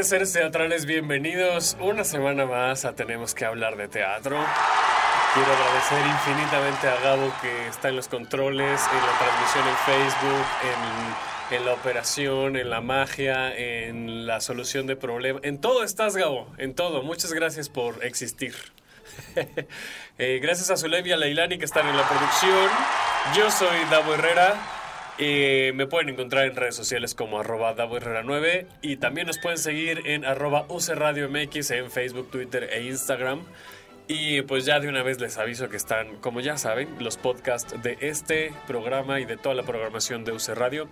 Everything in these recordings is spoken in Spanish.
Tardes, seres teatrales, bienvenidos una semana más a Tenemos que hablar de teatro. Quiero agradecer infinitamente a Gabo que está en los controles, en la transmisión en Facebook, en, en la operación, en la magia, en la solución de problemas. En todo estás, Gabo, en todo. Muchas gracias por existir. Eh, gracias a Zulem Leilani que están en la producción. Yo soy Davo Herrera. Eh, me pueden encontrar en redes sociales como arroba Herrera 9 y también nos pueden seguir en arroba Radio MX en Facebook, Twitter e Instagram. Y pues ya de una vez les aviso que están, como ya saben, los podcasts de este programa y de toda la programación de UC Radio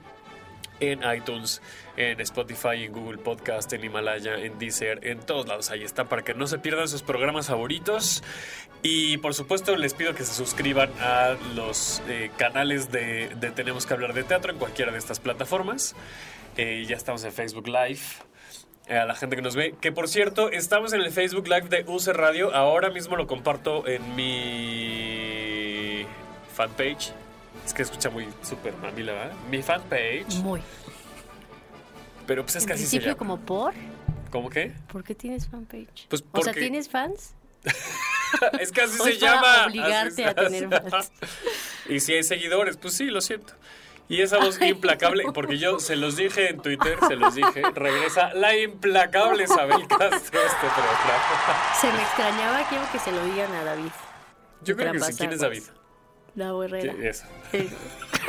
en iTunes, en Spotify, en Google Podcast, en Himalaya, en Deezer, en todos lados. Ahí están para que no se pierdan sus programas favoritos. Y por supuesto les pido que se suscriban a los eh, canales de, de Tenemos que hablar de teatro en cualquiera de estas plataformas. Eh, ya estamos en Facebook Live. Eh, A la gente que nos ve. Que por cierto, estamos en el Facebook Live de UC Radio. Ahora mismo lo comparto en mi fanpage. Es que escucha muy súper mamila, ¿verdad? Mi fanpage. Muy. Pero pues es en así se principio, como por. ¿Cómo qué? ¿Por qué tienes fanpage? Pues O sea, porque- ¿tienes fans? es que así O se para llama. obligarte Así- a tener fans. y si hay seguidores, pues sí, lo siento. Y esa voz implacable, porque yo se los dije en Twitter, se los dije, regresa la implacable Isabel Castro este programa. Se me extrañaba, quiero que se lo digan a David. Yo creo que sí. ¿Quién es David? Davo Herrera. Sí, eso. Sí.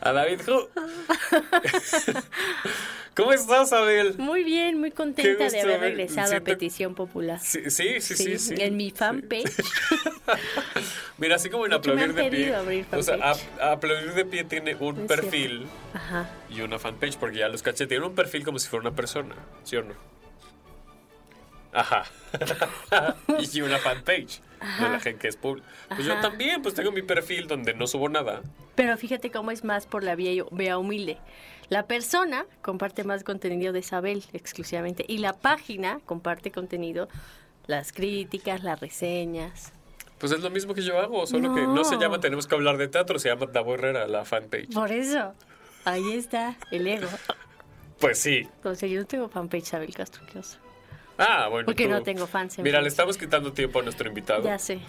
A David Who. ¿Cómo estás, Abel? Muy bien, muy contenta gusto de haber regresado siento- a petición popular. Sí, sí, sí, sí. sí. En mi fanpage. Mira, así como en aplaudir de pie. abrir O sea, fanpage. a- aplaudir de pie tiene un Es perfil Ajá. y una fanpage, porque ya los caché. Tiene un perfil como si fuera una persona, ¿sí o no? Ajá. y una fanpage. No la gente que es pública. Pues yo Ajá. también, pues tengo mi perfil donde no subo nada. Pero fíjate cómo es más por la vía, vía humilde. La persona comparte más contenido de Isabel exclusivamente y la página comparte contenido, las críticas, las reseñas. Pues es lo mismo que yo hago, solo que no se No. llama Tenemos que hablar de teatro, se llama Davo Herrera, la fanpage. Por eso, ahí está el ego. Pues sí. Entonces yo no tengo fanpage Isabel Castro, qué oso. Ah, bueno. Porque tú- no tengo fans en Mira, le estamos quitando tiempo a nuestro invitado. Ya sé.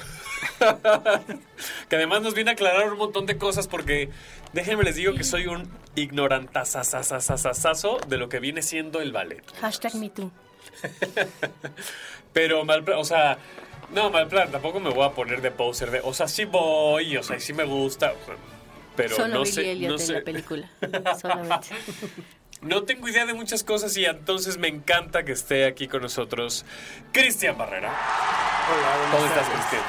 que además nos viene a aclarar un montón de cosas porque déjenme les digo que soy un ignorantazazazazazazo de lo que viene siendo el ballet. Hashtag me too. Pero mal plan, o sea, no, mal plan, tampoco me voy a poner de poser de, o sea, sí voy, o sea, sí me gusta, pero Solo no Billy sé, Elliot no en sé. la película. Solamente. No tengo idea de muchas cosas y entonces me encanta que esté aquí con nosotros Cristian Barrera. Hola, ¿Cómo estás. Cristian?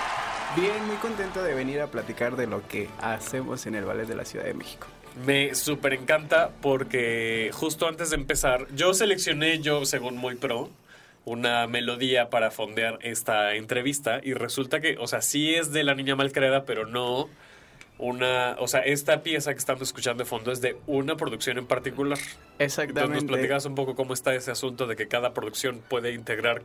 Bien, muy contento de venir a platicar de lo que hacemos en el Ballet de la Ciudad de México. Me súper encanta porque justo antes de empezar, yo seleccioné, yo según muy pro, una melodía para fondear esta entrevista y resulta que, o sea, sí es de la niña malcriada, pero no una, o sea, esta pieza que estamos escuchando de fondo es de una producción en particular. Exactamente. Entonces nos platicabas un poco cómo está ese asunto de que cada producción puede integrar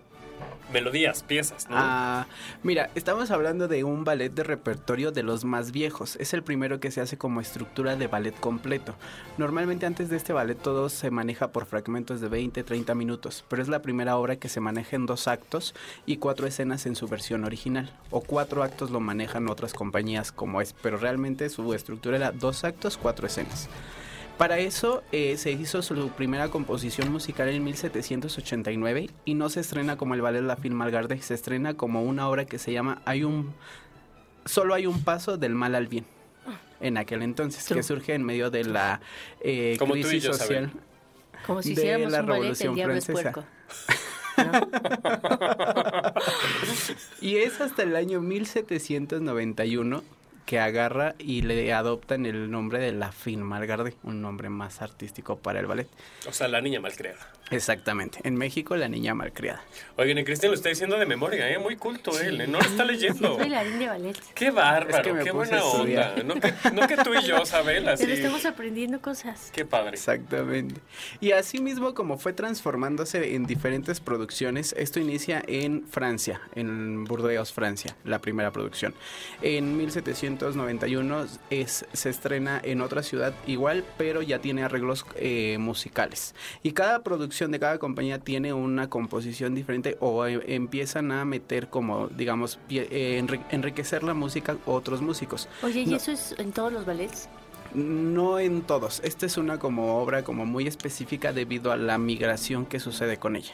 melodías, piezas, ¿no? Ah, mira, estamos hablando de un ballet de repertorio de los más viejos. Es el primero que se hace como estructura de ballet completo. Normalmente antes de este ballet todo se maneja por fragmentos de 20, 30 minutos, pero es la primera obra que se maneja en dos actos y cuatro escenas en su versión original. O cuatro actos lo manejan otras compañías como es, pero realmente su estructura era dos actos, cuatro escenas. Para eso eh, se hizo su primera composición musical en 1789 y no se estrena como el ballet La Film Malgarde, se estrena como una obra que se llama Hay un solo hay un paso del mal al bien en aquel entonces que surge en medio de la eh, Como tú y crisis yo, social Como si de la un ballet, el Revolución es Francesa. puerco. y es hasta el año 1791 que agarra y le adoptan el nombre de La Film Malgarde, un nombre más artístico para el ballet. O sea, la niña malcriada. Exactamente. En México, la niña malcriada. Oigan, y Cristian lo está diciendo de memoria, ¿eh? Muy culto él, ¿eh? No lo está leyendo. Soy bailarín de ballet. Qué bárbaro, Es que me qué puse buena onda. No que, no que tú y yo, Sabel, así. Pero estamos aprendiendo cosas. Qué padre. Exactamente. Y así mismo como fue transformándose en diferentes producciones, esto inicia en Francia, en Burdeos, Francia, la primera producción. En 1791 es, se estrena en otra ciudad igual, pero ya tiene arreglos eh, musicales. Y cada producción de cada compañía tiene una composición diferente o eh, empiezan a meter como, digamos, pie- eh, enri- enriquecer la música otros músicos. Oye, ¿y No. eso es en todos los ballets? No en todos. Esta es una como obra como muy específica debido a la migración que sucede con ella.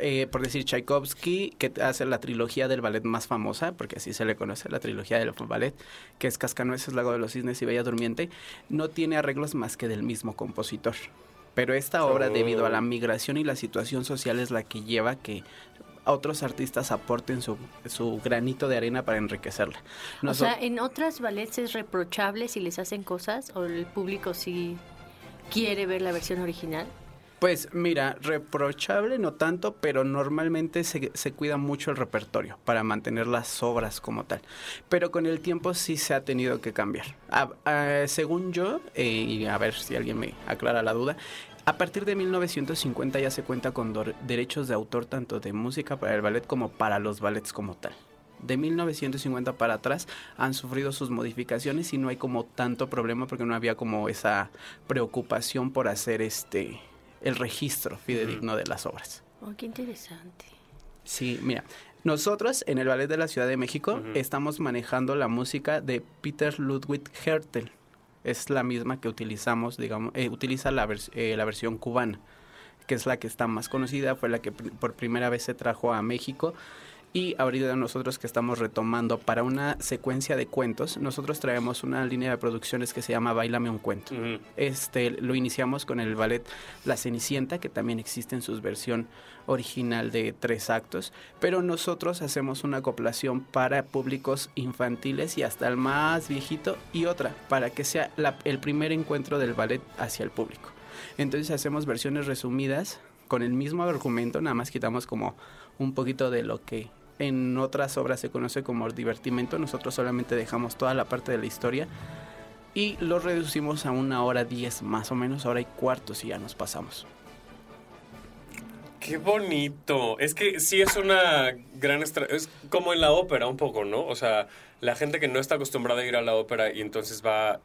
Eh, por decir Tchaikovsky, que hace la trilogía del ballet más famosa, porque así se le conoce, la trilogía del ballet, que es Cascanueces, Lago de los Cisnes y Bella Durmiente, no tiene arreglos más que del mismo compositor. Pero esta obra, Oh. debido a la migración y la situación social, es la que lleva que otros artistas aporten su, su granito de arena para enriquecerla. O sea, en otras ballets es reprochable si les hacen cosas o el público sí quiere ver la versión original. Pues mira, reprochable no tanto, pero normalmente se, se cuida mucho el repertorio para mantener las obras como tal. Pero con el tiempo sí se ha tenido que cambiar. A- a- según yo, eh, y a ver si alguien me aclara la duda, a partir de 1950 ya se cuenta con derechos de autor tanto de música para el ballet como para los ballets como tal. De 1950 para atrás han sufrido sus modificaciones y no hay como tanto problema porque no había como esa preocupación por hacer este el registro fidedigno de las obras. Oh, qué interesante. Sí, mira, nosotros en el Ballet de la Ciudad de México estamos manejando la música de Peter Ludwig Hertel. Es la misma que utilizamos, digamos, eh, utiliza la, vers- eh, la versión cubana, que es la que está más conocida, fue la que pr- por primera vez se trajo a México. Y ahorita nosotros que estamos retomando para una secuencia de cuentos, nosotros traemos una línea de producciones que se llama Bailame un cuento. Este lo iniciamos con el ballet La Cenicienta, que también existe en su versión original de tres actos, pero nosotros hacemos una acoplación para públicos infantiles y hasta el más viejito y otra para que sea la- el primer encuentro del ballet hacia el público. Entonces hacemos versiones resumidas con el mismo argumento, nada más quitamos como un poquito de lo que en otras obras se conoce como divertimento, nosotros solamente dejamos toda la parte de la historia y lo reducimos a una hora diez más o menos, hora y cuarto si ya nos pasamos. Qué bonito. Es que sí es una gran es como en la ópera un poco, ¿no? O sea, la gente que no está acostumbrada a ir a la ópera y entonces va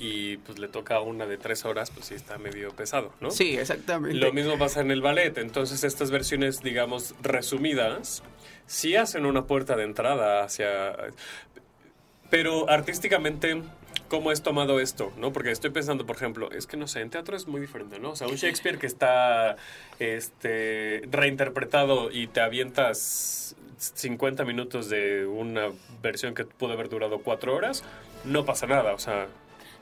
y pues le toca una de tres horas, pues sí está medio pesado, ¿no? Sí, exactamente. Lo mismo pasa en el ballet. Entonces estas versiones, digamos, resumidas, sí hacen una puerta de entrada hacia... Pero artísticamente, ¿cómo es tomado esto? ¿no? Porque estoy pensando, por ejemplo, es que no sé, en teatro es muy diferente, ¿no? O sea, un Shakespeare que está este, reinterpretado y te avientas 50 minutos de una versión que pudo haber durado cuatro horas, no pasa nada, o sea...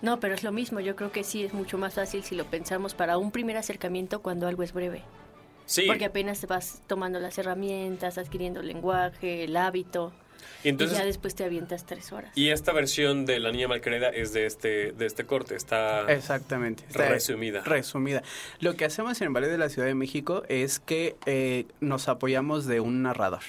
No, pero es lo mismo. Yo creo que sí es mucho más fácil si lo pensamos para un primer acercamiento cuando algo es breve. Sí, Porque apenas te vas tomando las herramientas, adquiriendo el lenguaje, el hábito. Y entonces, y ya después te avientas tres horas. y esta versión de La Niña Malquerida es de este, de este corte, está Exactamente. Está resumida. Resumida. Lo que hacemos en el Ballet de la Ciudad de México es que eh, nos apoyamos de un narrador.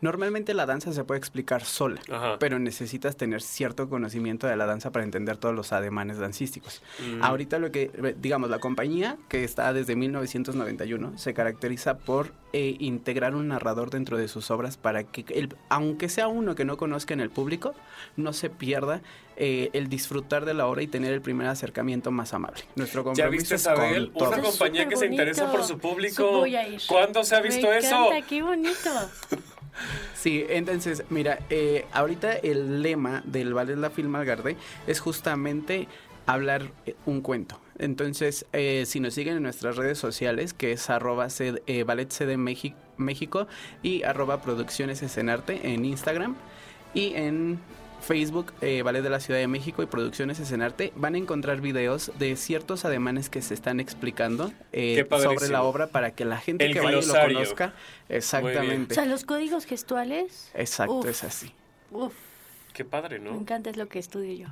Normalmente la danza se puede explicar sola, Ajá. pero necesitas tener cierto conocimiento de la danza para entender todos los ademanes dancísticos. Ahorita lo que, eh, digamos, la compañía que está desde 1991 se caracteriza por eh, integrar un narrador dentro de sus obras para que, el, aunque sea uno que no conozca en el público, no se pierda eh, el disfrutar de la obra y tener el primer acercamiento más amable. Nuestro ¿Ya compromiso viste, es con Isabel? Una compañía que se superbonito. interesa por su público. Voy a ir. ¿Cuándo se ha visto Me eso? encanta, qué bonito. Sí, entonces, mira, eh, ahorita el lema del Ballet La Filmalgarde es justamente hablar eh, un cuento. Entonces, eh, si nos siguen en nuestras redes sociales, que es arroba eh, Ballet México y arroba Producciones Escenarte en Instagram y en Facebook, eh, Ballet de la Ciudad de México y Producciones Escenarte, van a encontrar videos de ciertos ademanes que se están explicando eh, sobre la obra para que la gente El que vaya lo conozca. Exactamente. O sea, los códigos gestuales. Exacto, Uf. es así. Uf, Qué padre, me ¿no? encanta, es lo que estudio yo.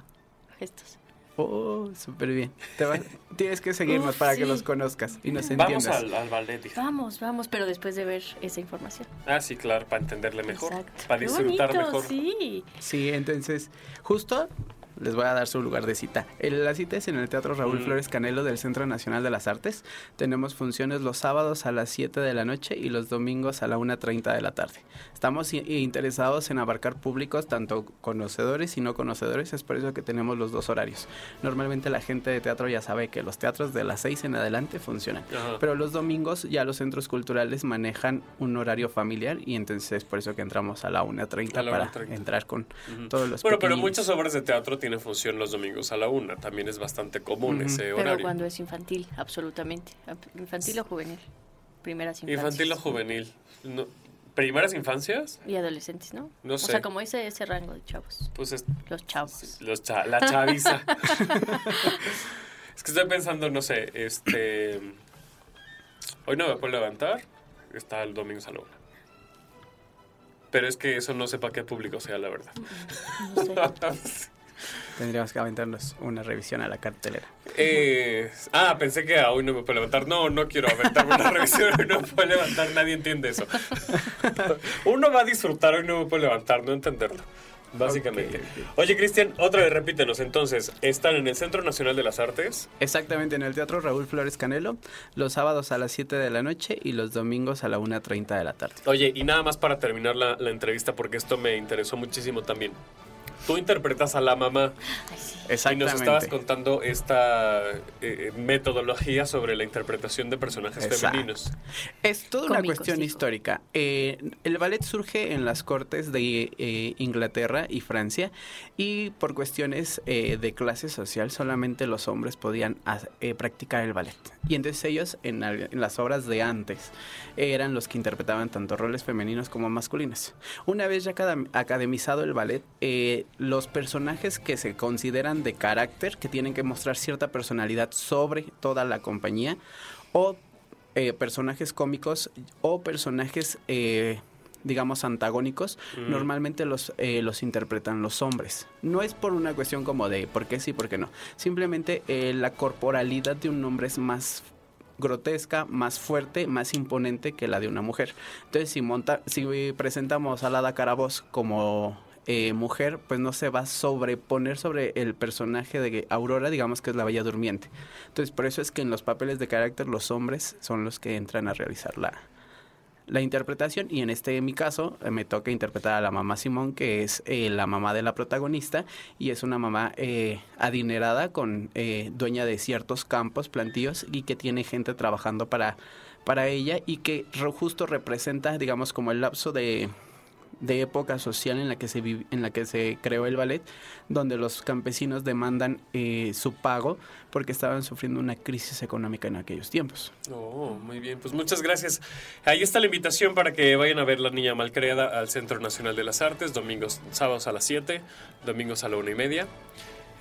Gestos. Oh, súper bien. Te va- tienes que seguirnos Uf, para que los conozcas y nos Vamos entiendas. al, al ballet, hija. Vamos, vamos, pero después de ver esa información. Ah, sí, claro, para entenderle mejor. Exacto. Para Qué disfrutar bonito, mejor. Sí. Sí, entonces, justo les voy a dar su lugar de cita. El- la cita es en el Teatro Raúl Mm. Flores Canelo del Centro Nacional de las Artes. Tenemos funciones los sábados a las 7 de la noche y los domingos a la 1.30 de la tarde. Estamos interesados en abarcar públicos, tanto conocedores y no conocedores, es por eso que tenemos los dos horarios. Normalmente la gente de teatro ya sabe que los teatros de las 6 en adelante funcionan. Ajá. Pero los domingos ya los centros culturales manejan un horario familiar y entonces es por eso que entramos a la 1.30 A la para 1:30. entrar con todos los Bueno, pero muchas obras de teatro tienen función los domingos a la una. También es bastante común ese Pero horario. cuando es infantil, absolutamente. Infantil o juvenil. Primeras infancias. Infantil o juvenil. No, ¿Primeras infancias? Y adolescentes, ¿no? No O sé. sea, como ese, ese rango de chavos. Pues es, Los chavos. los cha- la chaviza. es que estoy pensando, no sé, este... Hoy no me puedo levantar. Está el domingo a la una. Pero es que eso no sé para qué público sea, la verdad. No sé. Tendríamos que aventarnos una revisión a la cartelera. Eh, ah, pensé que hoy no me puedo levantar. No, no quiero aventarme una revisión. Hoy no me puedo levantar. Nadie entiende eso. Uno va a disfrutar. Hoy no me puedo levantar. No entenderlo. Básicamente. Oye, Cristian, otra vez repítenos. Entonces, están en el Centro Nacional de las Artes. Exactamente, en el Teatro Raúl Flores Canelo, los sábados a las 7 de la noche y los domingos a la 1.30 de la tarde. Oye, y nada más para terminar la, la entrevista, porque esto me interesó muchísimo también. Tú interpretas a la mamá Ay, sí. y nos estabas Exactamente. contando esta eh, metodología sobre la interpretación de personajes Exacto. femeninos. Es toda una cuestión histórica. Eh, el ballet surge en las cortes de eh, Inglaterra y Francia y por cuestiones eh, de clase social solamente los hombres podían eh, practicar el ballet. Y entonces ellos en, las obras de antes eran los que interpretaban tanto roles femeninos como masculinos. Una vez ya academ- academizado el ballet, eh, los personajes que se consideran de carácter, que tienen que mostrar cierta personalidad sobre toda la compañía, o eh, personajes cómicos o personajes, eh, digamos, antagónicos, Mm. normalmente los, eh, los interpretan los hombres. No es por una cuestión como de por qué sí, por qué no. Simplemente la corporalidad de un hombre es más grotesca, más fuerte, más imponente que la de una mujer. Entonces, si, monta, si presentamos a Lada Carabos como eh, mujer, pues no se va a sobreponer sobre el personaje de Aurora, digamos que es la Bella Durmiente. Entonces, por eso es que en los papeles de carácter los hombres son los que entran a realizar la, la interpretación y en este en mi caso eh, me toca interpretar a la mamá Simón que es eh, la mamá de la protagonista y es una mamá eh, adinerada con eh, dueña de ciertos campos plantíos y que tiene gente trabajando para para ella y que justo representa digamos como el lapso de de época social en la que se vivi- en la que se creó el ballet, donde los campesinos demandan eh, su pago porque estaban sufriendo una crisis económica en aquellos tiempos. Oh, muy bien, pues muchas gracias. Ahí está la invitación para que vayan a ver La Niña Malcreada al Centro Nacional de las Artes, domingos, sábados a las 7, domingos a la una y media.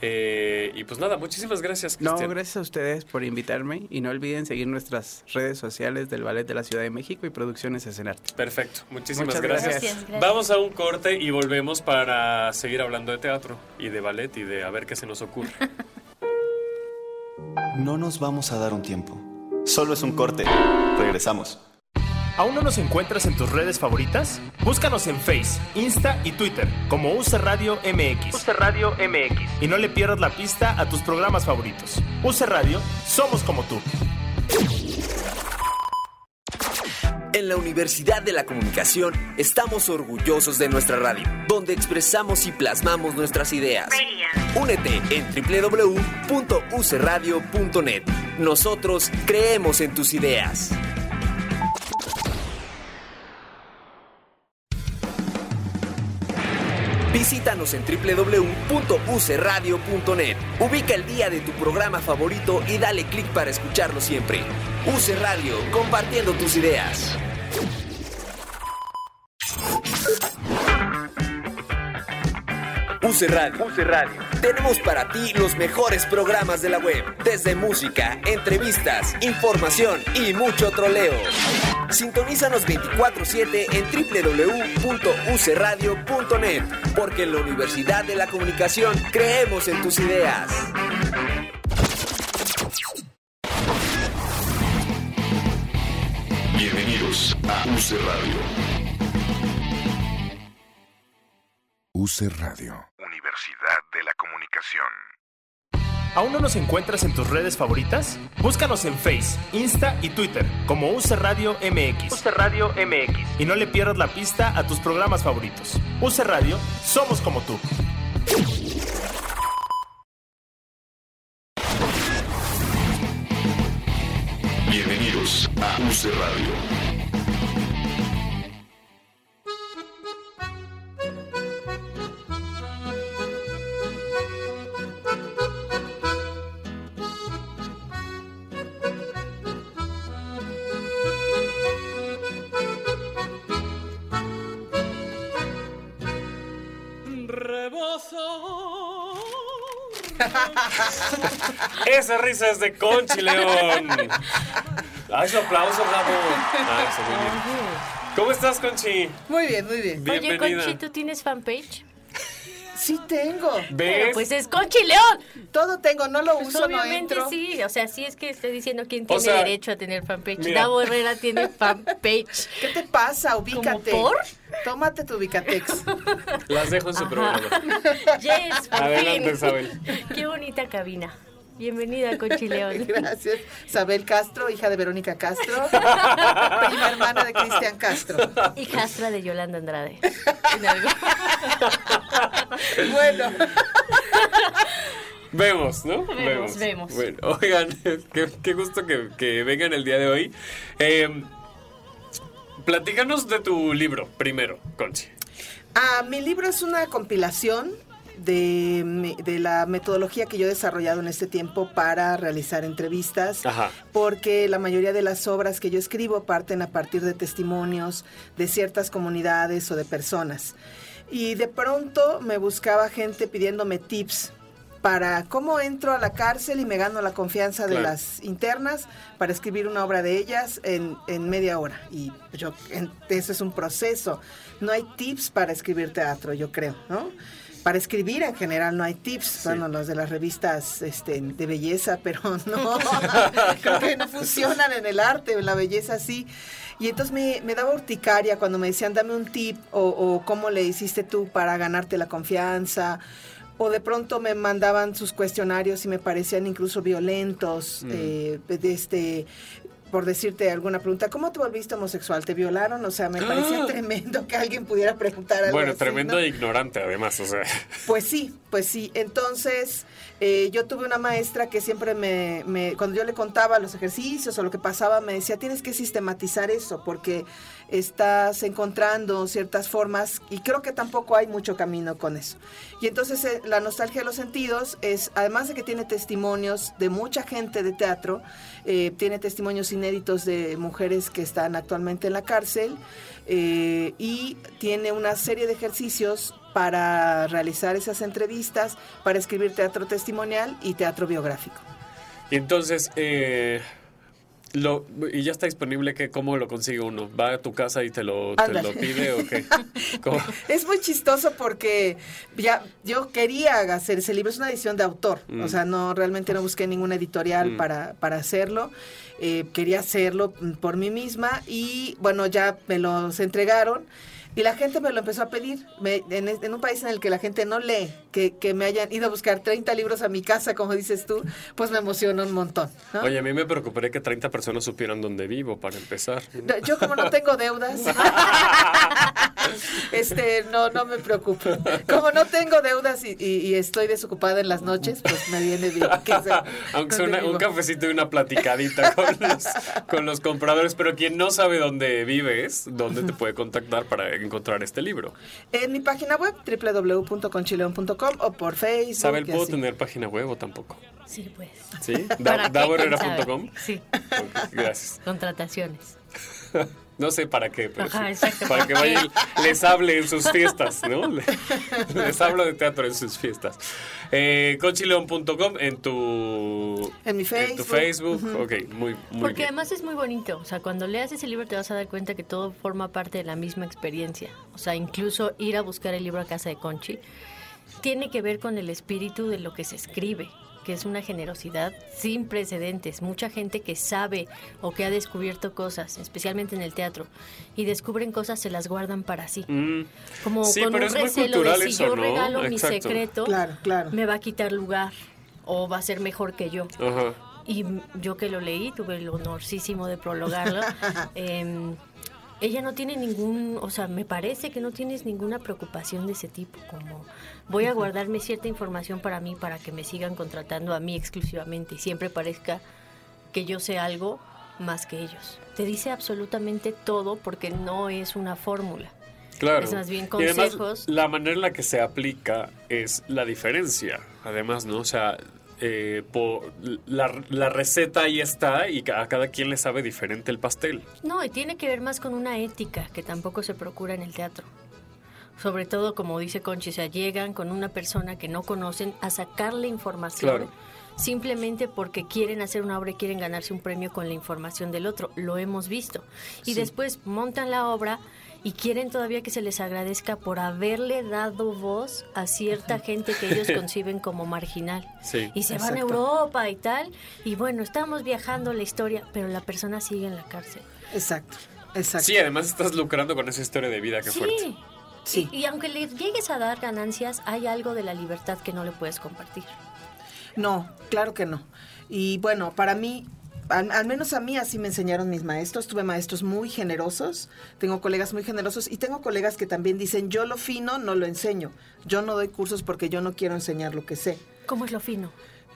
Eh, y pues nada, muchísimas gracias, No, gracias a ustedes por invitarme y no olviden seguir nuestras redes sociales del Ballet de la Ciudad de México y Producciones Escenarte. Perfecto, muchísimas Muchas gracias. gracias. Gracias, gracias. Vamos a un corte y volvemos para seguir hablando de teatro y de ballet y de a ver qué se nos ocurre. No nos vamos a dar un tiempo. Solo es un corte. Regresamos. ¿Aún no nos encuentras en tus redes favoritas? Búscanos en Face, Insta y Twitter como UC Radio MX. UC Radio MX. Y no le pierdas la pista a tus programas favoritos. UC Radio, somos como tú. En la Universidad de la Comunicación estamos orgullosos de nuestra radio, donde expresamos y plasmamos nuestras ideas. Únete en www.ucradio.net. Nosotros creemos en tus ideas. Visítanos en www.ucradio.net. Ubica el día de tu programa favorito y dale clic para escucharlo siempre. UC Radio, compartiendo tus ideas. UC Radio. UC Radio. Tenemos para ti los mejores programas de la web, desde música, entrevistas, información y mucho troleo. Sintonízanos 24/7 en www.ucradio.net, porque en la Universidad de la Comunicación creemos en tus ideas. Bienvenidos a UC Radio. UC Radio. Universidad de la Comunicación. ¿Aún no nos encuentras en tus redes favoritas? Búscanos en Face, Insta y Twitter como UC Radio MX. UC Radio MX. Y no le pierdas la pista a tus programas favoritos. UC Radio, somos como tú. Bienvenidos a UC Radio. Esa risa es de Conchi León. Ay, su aplauso, Gabo. Ay, eso, muy bien. ¿Cómo estás, Conchi? Muy bien, muy bien. Oye, Bienvenida. Conchi, ¿tú tienes fanpage? Sí tengo. Pero ¿Ves? pues es Conchi León. Todo tengo, no lo Pues uso, no obviamente entro. sí, o sea, sí es que estoy diciendo quién O tiene sea, derecho a tener fanpage. mira. Davo Herrera tiene fanpage. ¿Qué te pasa? Ubícate. por? Tómate tu Ubicatex. Las dejo en su programa. Yes, por Adelante, fin. Isabel. Qué bonita cabina. Bienvenida, Conchi León. Gracias. Isabel Castro, hija de Verónica Castro, prima hermana de Cristian Castro. Y Castra de Yolanda Andrade. En algo. Bueno, Vemos, ¿no? Vemos, vemos. Bueno, oigan, qué, qué gusto que, que vengan el día de hoy. Eh, platícanos de tu libro primero, Conchi. ah, mi libro es una compilación de, de la metodología que yo he desarrollado en este tiempo para realizar entrevistas. Ajá. porque la mayoría de las obras que yo escribo parten a partir de testimonios de ciertas comunidades o de personas. Y de pronto me buscaba gente pidiéndome tips para cómo entro a la cárcel y me gano la confianza de las internas para escribir una obra de ellas en, en media hora. Y yo, en- eso es un proceso. No hay tips para escribir teatro, yo creo, ¿no? Para escribir en general no hay tips, bueno, los de las revistas este, de belleza, pero no, creo que no funcionan en el arte, en la belleza sí. Y entonces me, me daba urticaria cuando me decían, dame un tip, o, o cómo le hiciste tú para ganarte la confianza, o de pronto me mandaban sus cuestionarios y me parecían incluso violentos, Mm. eh, este por decirte alguna pregunta, ¿cómo te volviste homosexual? ¿Te violaron? O sea, me parecía Ah. tremendo que alguien pudiera preguntar algo Bueno, así, tremendo ¿no? e ignorante, además, o sea. Pues sí, pues sí. Entonces, eh, yo tuve una maestra que siempre me, me- cuando yo le contaba los ejercicios o lo que pasaba, me decía, tienes que sistematizar eso porque estás encontrando ciertas formas y creo que tampoco hay mucho camino con eso. Y entonces eh, la nostalgia de los sentidos es, además de que tiene testimonios de mucha gente de teatro, eh, tiene testimonios inéditos de mujeres que están actualmente en la cárcel eh, y tiene una serie de ejercicios para realizar esas entrevistas, para escribir teatro testimonial y teatro biográfico. Y entonces, lo, ¿y ya está disponible que cómo lo consigue uno? ¿Va a tu casa y te lo, te Ándale. lo pide o qué? ¿Cómo? Es muy chistoso porque ya yo quería hacer ese libro, es una edición de autor, Mm. o sea, no realmente no busqué ninguna editorial Mm. para, para hacerlo, Eh, quería hacerlo mm, por mí misma y bueno, ya me los entregaron. Y la gente me lo empezó a pedir. Me- en, un país en el que la gente no lee, que, que me hayan ido a buscar 30 libros a mi casa, como dices tú, pues me emociona un montón. ¿no? Oye, a mí me preocuparía que 30 personas supieran dónde vivo para empezar. No, Yo como no tengo deudas, este, no, no me preocupo. Como no tengo deudas y, y- y estoy desocupada en las noches, pues me viene bien. que sea Aunque sea una- un cafecito y una platicadita con los, con los compradores, pero quien no sabe dónde vives, ¿dónde te puede contactar para encontrar este libro? En mi página web, www.conchileon.com o por Facebook. ¿Sabel, puedo así. tener página web o tampoco? Sí, pues. ¿Sí? ¿Para Da- qué? ¿Quién DavoHerrera.com. sabe? Sí, Gracias. contrataciones. No sé para qué, pero Ajá, sí. exacto. para que vayan, les hable en sus fiestas, ¿no? Le- Les hablo de teatro en sus fiestas. Eh, conchileon.com en tu En mi En tu Facebook. Facebook, ok, muy, muy Porque bien. además es muy bonito. O sea, cuando leas ese libro te vas a dar cuenta que todo forma parte de la misma experiencia. O sea, incluso ir a buscar el libro a casa de Conchi tiene que ver con el espíritu de lo que se escribe, que es una generosidad sin precedentes. Mucha gente que sabe o que ha descubierto cosas, especialmente en el teatro, y descubren cosas, se las guardan para sí. Mm. Como Sí, con pero un recelo de si eso, yo ¿no? regalo mi secreto, Claro, claro. me va a quitar lugar o va a ser mejor que yo. Ajá. Y yo que lo leí, tuve el honorísimo de prologarlo. em, ella no tiene ningún, o sea, me parece que no tienes ninguna preocupación de ese tipo, como voy a guardarme cierta información para mí, para que me sigan contratando a mí exclusivamente y siempre parezca que yo sé algo más que ellos. Te dice absolutamente todo porque no es una fórmula. Claro. Es más bien Y además, consejos. la manera en la que se aplica es la diferencia. Además, ¿no? O sea, eh, por, la, la receta ahí está y a cada quien le sabe diferente el pastel. No, y tiene que ver más con una ética que tampoco se procura en el teatro. Sobre todo, como dice Conchi, o sea, llegan con una persona que no conocen a sacarle información Claro. simplemente porque quieren hacer una obra y quieren ganarse un premio con la información del otro. Lo hemos visto. Y Sí. después montan la obra y quieren todavía que se les agradezca por haberle dado voz a cierta gente que ellos conciben como marginal. Sí. Y se van a. Europa y tal. Y bueno, estamos viajando la historia, pero la persona sigue en la cárcel. Exacto, exacto. Sí, además estás lucrando con esa historia de vida, qué fuerte. Sí. Sí. Y, y aunque le llegues a dar ganancias, hay algo de la libertad que no le puedes compartir. No, claro que no. Y bueno, para mí, al, al menos a mí así me enseñaron mis maestros. Tuve maestros muy generosos, tengo colegas muy generosos y tengo colegas que también dicen, yo lo fino no lo enseño. Yo no doy cursos porque yo no quiero enseñar lo que sé. ¿Cómo es lo fino?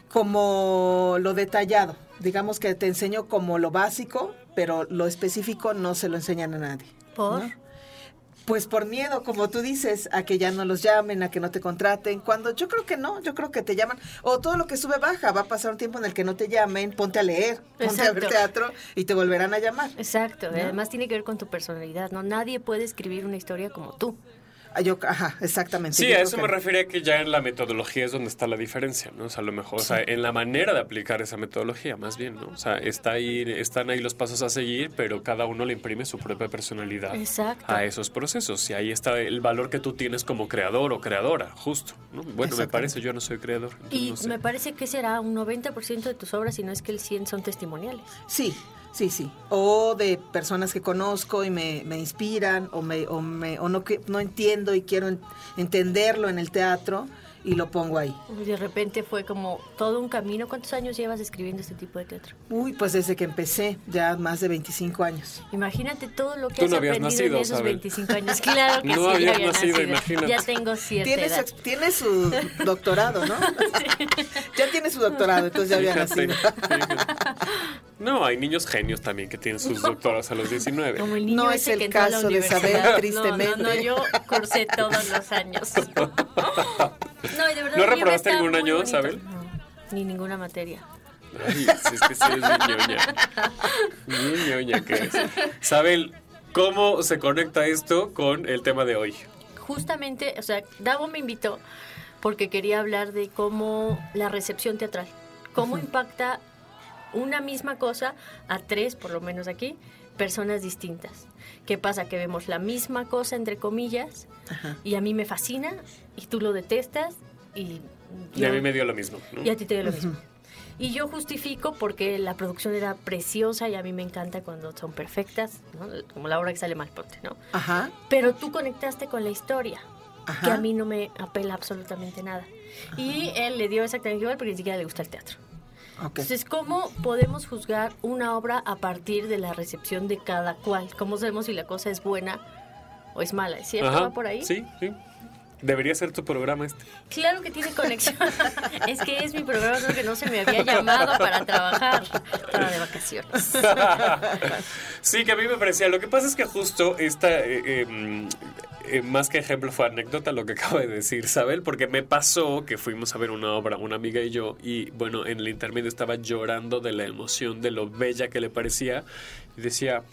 Como lo detallado. Digamos que te enseño como lo básico, pero lo específico no se lo enseñan a nadie. ¿Por? ¿no? Pues por miedo, como tú dices, a que ya no los llamen, a que no te contraten. Cuando yo creo que no, yo creo que te llaman. O todo lo que sube baja, va a pasar un tiempo en el que no te llamen, ponte a leer, ponte a ver teatro y te volverán a llamar. Exacto. ¿No? Además tiene que ver con tu personalidad, ¿no? Nadie puede escribir una historia como tú. Ah, Yo, ajá, exactamente. Sí, yo a eso que me refería que ya en la metodología es donde está la diferencia, ¿no? O sea, a lo mejor, o sea, en la manera de aplicar esa metodología, más bien, ¿no? O sea, está ahí, están ahí los pasos a seguir, pero cada uno le imprime su propia personalidad Exacto. a esos procesos. Y ahí está el valor que tú tienes como creador o creadora, justo, ¿no? Bueno, me parece, yo no soy creador. Y no sé. me parece que será un 90% de tus obras, si no es que el 100 son testimoniales. Sí, sí, sí. O de personas que conozco y me, me inspiran, o, me, o, me, o no, que, no entiendo y quiero en- entenderlo en el teatro y lo pongo ahí. Y de repente fue como todo un camino. ¿Cuántos años llevas escribiendo este tipo de teatro? Uy, pues desde que empecé, ya más de 25 años. Imagínate todo lo que Tú has no habías aprendido nacido, en esos Isabel. 25 años. Claro que No sí, ya habías había nacido, imagínate. Ya tengo cierta Tiene su, edad. ex- tiene su doctorado, ¿no? ya tiene su doctorado, entonces ya había Fíjate, nacido. fíjate. No, hay niños genios también que tienen sus doctorados a los 19. Como el niño No ese es el que entró a la caso de No, tristemente. No, no, yo cursé todos los años. No, y de verdad, ¿No reprobaste algún año. Isabel? No, ni ninguna materia. Ay, es que sí es bien ñoña. Ñoña que es. ¿cómo se conecta esto con el tema de hoy? Justamente, o sea, Davo me invitó porque quería hablar de cómo la recepción teatral, cómo impacta una misma cosa a tres, por lo menos aquí, personas distintas. ¿Qué pasa? Que vemos la misma cosa, entre comillas, y a mí me fascina, y tú lo detestas, y... Y a yo- mí me dio lo mismo. ¿no? y a ti te dio lo mismo. Y yo justifico porque la producción era preciosa y a mí me encanta cuando son perfectas, ¿no? como la obra que sale mal, ponte, ¿no? Ajá. Pero tú conectaste con la historia, Ajá. que a mí no me apela absolutamente nada. Y él le dio exactamente igual porque ni siquiera le gusta el teatro. Entonces, ¿cómo podemos juzgar una obra a partir de la recepción de cada cual? ¿Cómo sabemos si la cosa es buena o es mala? ¿Es cierto? Ajá, ¿Va por ahí? Sí, sí. Debería ser tu programa este. Claro que tiene conexión. es que es mi programa solo que no se me había llamado para trabajar. Para de vacaciones. Sí, que a mí me parecía. Lo que pasa es que justo esta, eh, eh, mm, eh, más que ejemplo, fue anécdota lo que acaba de decir Sabel, porque me pasó que fuimos a ver una obra, una amiga y yo, y bueno, en el intermedio estaba llorando de la emoción, de lo bella que le parecía, y decía.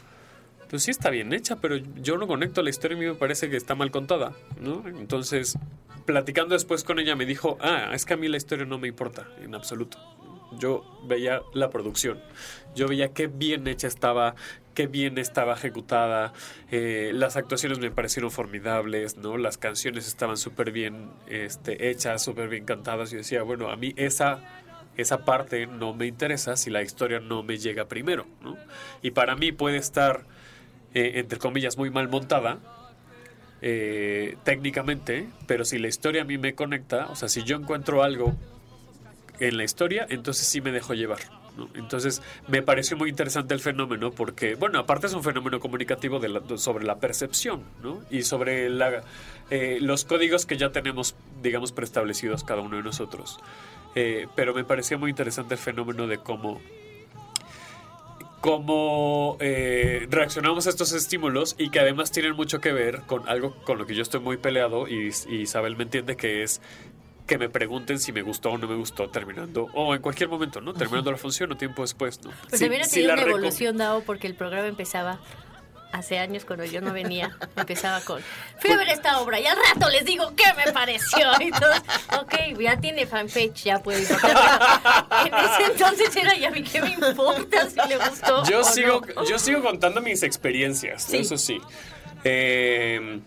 Pues sí está bien hecha, pero yo no conecto la historia y a me parece que está mal contada, ¿no? Entonces, platicando después con ella me dijo, ah, es que a mí la historia no me importa en absoluto. Yo veía la producción, yo veía qué bien hecha estaba, qué bien estaba ejecutada, eh, las actuaciones me parecieron formidables, ¿no? Las canciones estaban súper bien este, hechas, súper bien cantadas. Y decía, bueno, a mí esa, esa parte no me interesa si la historia no me llega primero, ¿no? Y para mí puede estar, eh, entre comillas, muy mal montada, eh, técnicamente, pero si la historia a mí me conecta, o sea, si yo encuentro algo en la historia, entonces sí me dejo llevar. Entonces me pareció muy interesante el fenómeno porque, bueno, aparte es un fenómeno comunicativo sobre la percepción ¿no? y sobre eh, los códigos que ya tenemos, digamos, preestablecidos cada uno de nosotros. Pero me parecía muy interesante el fenómeno de cómo cómo eh, reaccionamos a estos estímulos y que además tienen mucho que ver con algo con lo que yo estoy muy peleado y, y Isabel me entiende que es que me pregunten si me gustó o no me gustó terminando o en cualquier momento, ¿no? Terminando la función o tiempo después, ¿no? Pues Si- también ha tenido una evolución, Dao, porque el programa empezaba hace años cuando yo no venía. empezaba con, fui a ver esta obra y al rato les digo qué me pareció. Y todo, ok, ya tiene fanpage, ya puedo ir. En ese entonces era, ya a mí qué me importa si le gustó Yo o sigo, no? yo sigo contando mis experiencias, Sí. eso sí. Eh,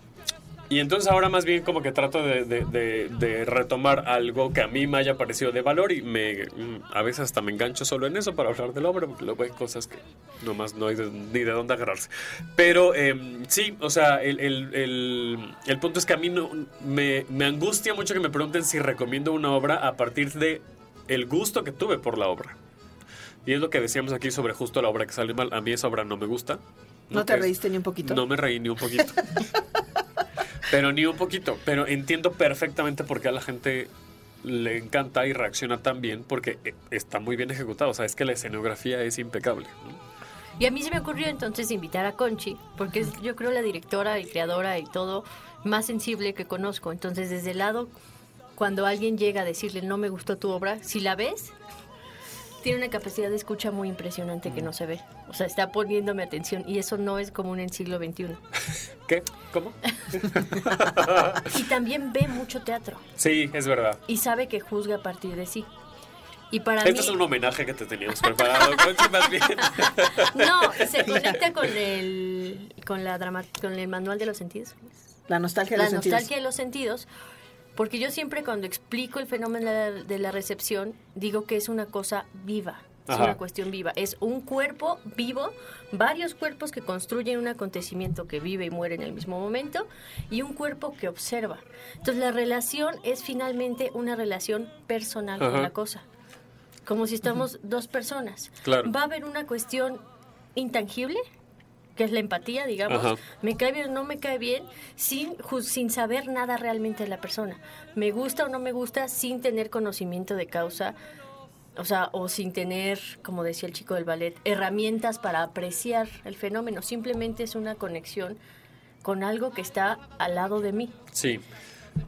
y entonces ahora más bien como que trato de, de- de- de retomar algo que a mí me haya parecido de valor y me mm, a veces hasta me engancho solo en eso para hablar de la obra porque luego hay cosas que nomás no hay ni de dónde agarrarse. Pero eh, sí, o sea, el, el- el- el punto es que a mí no, me, me angustia mucho que me pregunten si recomiendo una obra a partir de el gusto que tuve por la obra. Y es lo que decíamos aquí sobre justo la obra que sale mal. A mí esa obra no me gusta. ¿No te Es- reíste ni un poquito? No me reí ni un poquito. pero ni un poquito. Pero entiendo perfectamente por qué a la gente le encanta y reacciona tan bien porque eh, está muy bien ejecutado. O sea, es que la escenografía es impecable. ¿no? Y a mí se me ocurrió entonces invitar a Conchi, porque es yo creo la directora y creadora y todo más sensible que conozco. Entonces, desde el lado, cuando alguien llega a decirle no me gustó tu obra, si la ves, tiene una capacidad de escucha muy impresionante que no se ve. O sea, está poniéndome atención y eso no es común en el siglo XXI. ¿Qué? ¿Cómo? Y también ve mucho teatro Sí, es verdad. y sabe que juzga a partir de sí. Y para Este mí... es un homenaje que te teníamos preparado, Conchi, más bien. No, se conecta con el, con la drama, con el manual de los sentidos. La nostalgia de la los sentidos. nostalgia de los sentidos, porque yo siempre cuando explico el fenómeno de la, recepción, digo que es una cosa viva, es Ajá. una cuestión viva, es un cuerpo vivo, varios cuerpos que construyen un acontecimiento que vive y muere en el mismo momento, y un cuerpo que observa. Entonces la relación es finalmente una relación personal con la cosa, como si estamos dos personas. Claro. Va a haber una cuestión intangible, que es la empatía, digamos, Ajá. me cae bien o no me cae bien, sin, sin saber nada realmente de la persona. Me gusta o no me gusta sin tener conocimiento de causa, o sea, o sin tener, como decía el chico del ballet, herramientas para apreciar el fenómeno. Simplemente es una conexión con algo que está al lado de mí. Sí.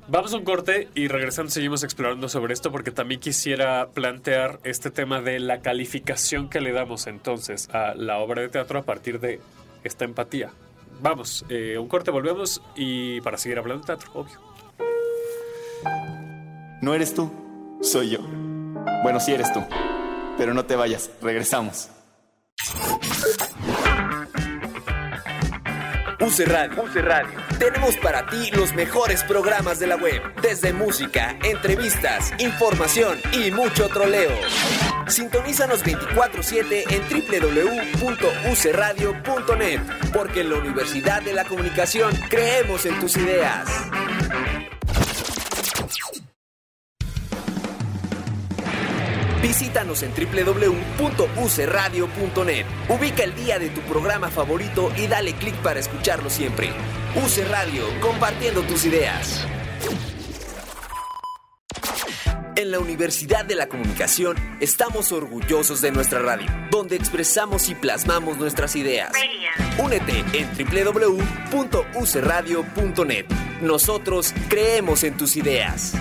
Vamos a un corte y regresando seguimos explorando sobre esto porque también quisiera plantear este tema de la calificación que le damos entonces a la obra de teatro a partir de esta empatía. Vamos, eh, un corte, volvemos y para seguir hablando de teatro, obvio. No eres tú, soy yo. Bueno, sí eres tú. Pero no te vayas, regresamos. UC Radio. UC Radio. Tenemos para ti los mejores programas de la web, desde música, entrevistas, información y mucho troleo. Sintonízanos 24/7 en www.ucradio.net, porque en la Universidad de la Comunicación creemos en tus ideas. Visítanos en www.ucradio.net. Ubica el día de tu programa favorito y dale clic para escucharlo siempre. UC Radio, compartiendo tus ideas. En la Universidad de la Comunicación estamos orgullosos de nuestra radio, donde expresamos y plasmamos nuestras ideas. Únete en www.ucradio.net. Nosotros creemos en tus ideas.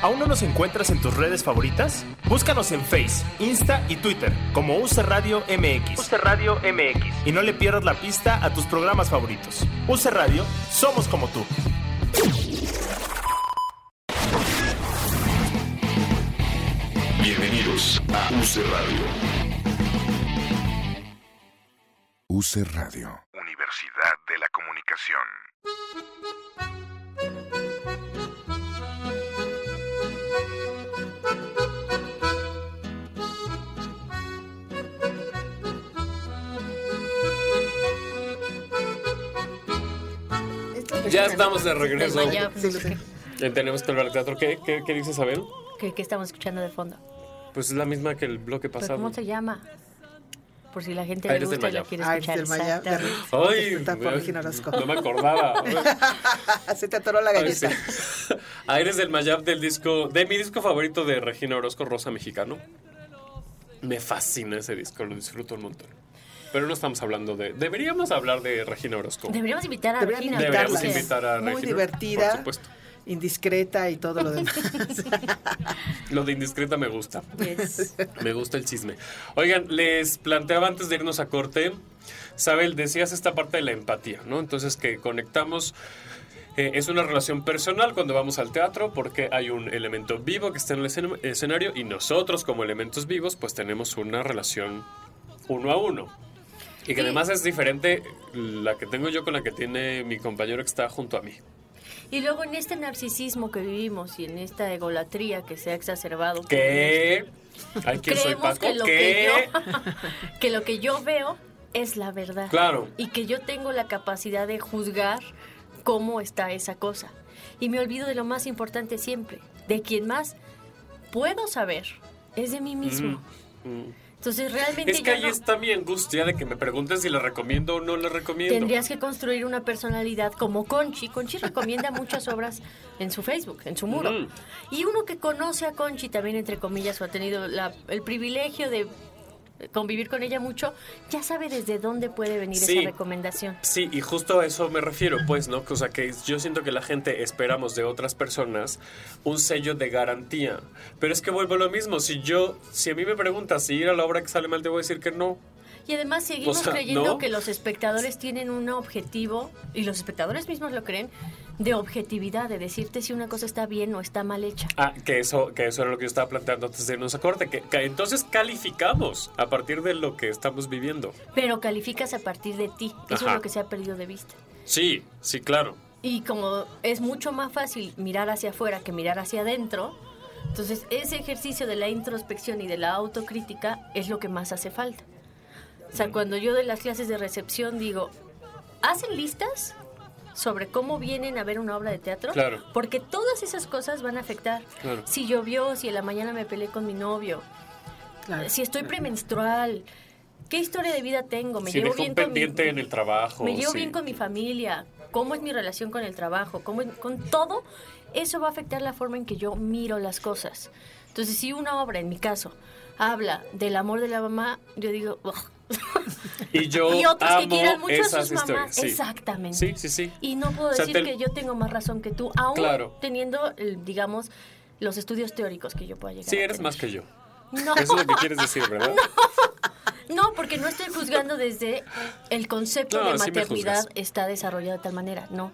¿Aún no nos encuentras en tus redes favoritas? Búscanos en Face, Insta y Twitter como UC Radio MX. UC Radio MX. Y no le pierdas la pista a tus programas favoritos. UC Radio, somos como tú. Bienvenidos a UC Radio. UC Radio. Universidad de la Comunicación. Ya estamos de regreso. Del Mayab, Ya tenemos que hablar de teatro. ¿Qué, qué, qué dices, Abel? que, que estamos escuchando de fondo. Pues es la misma que el bloque ¿Pero pasado. ¿Cómo se llama? Por si la gente le Aires del gusta y la Mayab. quiere Aires escuchar. del Mayab, de exactamente. Ay, por no me acordaba. Se te atoró la Ay, galleta. sí. Aires del Mayab del disco, de mi disco favorito de Regina Orozco, Rosa Mexicano. Me fascina ese disco, lo disfruto un montón. Pero no estamos hablando de. Deberíamos hablar de Regina Orozco. Deberíamos invitar a Regina. Deberíamos invitar a Muy Regina. divertida. Por supuesto. Indiscreta y todo lo demás. Lo de indiscreta me gusta. Yes. Me gusta el chisme. Oigan, les planteaba antes de irnos a corte, Sabel, decías esta parte de la empatía, ¿no? Entonces que conectamos, eh, es una relación personal cuando vamos al teatro porque hay un elemento vivo que está en el escen- escenario y nosotros como elementos vivos pues tenemos una relación uno a uno. Y que Sí. además es diferente la que tengo yo con la que tiene mi compañero que está junto a mí. Y luego en este narcisismo que vivimos y en esta egolatría que se ha exacerbado. ¿Qué? Ay, ¿quién soy Paco? que lo ¿Qué? que yo que lo que yo veo es la verdad. Claro. Y que yo tengo la capacidad de juzgar cómo está esa cosa. Y me olvido de lo más importante siempre, de quien más puedo saber es de mí mismo. Mm. Entonces realmente Es que ahí no- está mi angustia de que me pregunten si le recomiendo o no le recomiendo. Tendrías que construir una personalidad como Conchi. Conchi recomienda muchas obras en su Facebook, en su muro. Mm. Y uno que conoce a Conchi también, entre comillas, o ha tenido la- el privilegio de convivir con ella mucho, ya sabe desde dónde puede venir Sí. esa recomendación. Sí, y justo a eso me refiero, pues, ¿no? O sea, que yo siento que la gente esperamos de otras personas un sello de garantía. Pero es que vuelvo a lo mismo. Si yo, si a mí me preguntas si ir a la obra que sale mal, te voy a decir que no. Y además seguimos O sea, creyendo ¿no? que los espectadores tienen un objetivo, y los espectadores mismos lo creen, de objetividad, de decirte si una cosa está bien o está mal hecha. Ah, que eso, que eso era lo que yo estaba planteando antes de irnos a corte. Que, que entonces calificamos a partir de lo que estamos viviendo. Pero calificas a partir de ti. Eso Ajá. es lo que se ha perdido de vista. Sí, sí, claro. Y como es mucho más fácil mirar hacia afuera que mirar hacia adentro, entonces ese ejercicio de la introspección y de la autocrítica es lo que más hace falta. O sea, cuando yo de las clases de recepción digo, ¿hacen listas sobre cómo vienen a ver una obra de teatro? Claro. Porque todas esas cosas van a afectar. Claro. Si llovió, si en la mañana me peleé con mi novio, si estoy premenstrual, ¿qué historia de vida tengo? ¿Me si llevo bien un con mi- pendiente en el trabajo. me llevo sí. bien con mi familia, cómo es mi relación con el trabajo, cómo es- con todo, eso va a afectar la forma en que yo miro las cosas. Entonces, si una obra, en mi caso, habla del amor de la mamá, yo digo, "Ugh, Y yo y otros amo que quieran mucho a esas sus mamás. historias. Sí. Exactamente. Sí, sí, sí. Y no puedo O sea, decir te- que yo tengo más razón que tú, aún Claro. teniendo, digamos, los estudios teóricos que yo pueda llegar Sí, a eres más que yo. No. Eso es lo que quieres decir, ¿verdad? No, porque no estoy juzgando desde el concepto No, de maternidad está desarrollado de tal manera. No.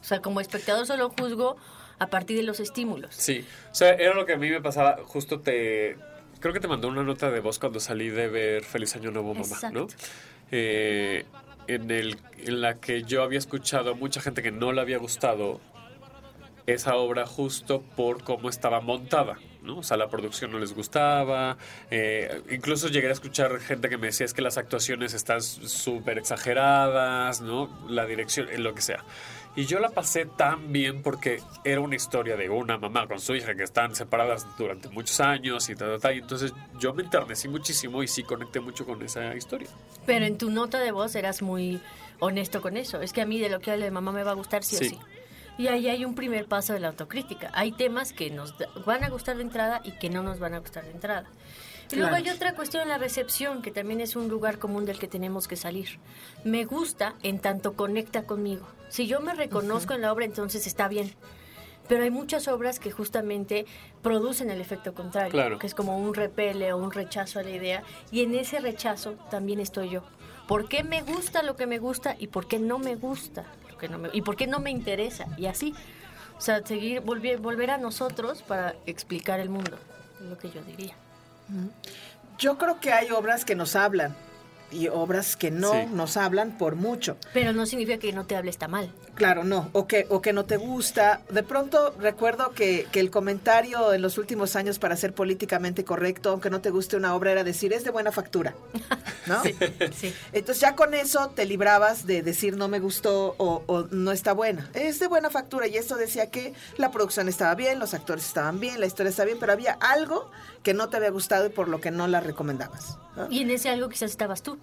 O sea, como espectador solo juzgo a partir de los estímulos. Sí, o sea, era lo que a mí me pasaba, justo te... Creo que te mandó una nota de voz cuando salí de ver Feliz Año Nuevo Mamá, ¿no? Eh, en, el, en la que yo había escuchado a mucha gente que no le había gustado esa obra justo por cómo estaba montada, ¿no? O sea, la producción no les gustaba, eh, incluso llegué a escuchar gente que me decía es que las actuaciones están súper exageradas, ¿no? La dirección, eh, lo que sea. Y yo la pasé tan bien porque era una historia de una mamá con su hija que están separadas durante muchos años y tal, tal, tal. Y entonces yo me enternecí muchísimo y sí conecté mucho con esa historia. Pero en tu nota de voz eras muy honesto con eso. Es que a mí de lo que hable de mamá me va a gustar sí, Sí. o sí. Y ahí hay un primer paso de la autocrítica. Hay temas que nos van a gustar de entrada y que no nos van a gustar de entrada. Y luego Claro. hay otra cuestión la recepción, que también es un lugar común del que tenemos que salir. Me gusta en tanto conecta conmigo. Si yo me reconozco en la obra, entonces está bien. Pero hay muchas obras que justamente producen el efecto contrario, Claro. que es como un repele o un rechazo a la idea. Y en ese rechazo también estoy yo. ¿Por qué me gusta lo que me gusta y por qué no me gusta lo que no me y por qué no me interesa? Y así. O sea, seguir, volver, volver a nosotros para explicar el mundo, es lo que yo diría. Yo creo que hay obras que nos hablan y obras que no Sí. nos hablan por mucho. Pero no significa que no te hable está mal. Claro, no, o que, o que no te gusta. De pronto recuerdo que, que el comentario en los últimos años para ser políticamente correcto, aunque no te guste una obra, era decir, es de buena factura. ¿No? Entonces ya con eso te librabas de decir no me gustó o, o no está buena. Es de buena factura y esto decía que la producción estaba bien, los actores estaban bien, la historia estaba bien, pero había algo que no te había gustado y por lo que no la recomendabas. ¿no? Y en ese algo quizás estabas tú.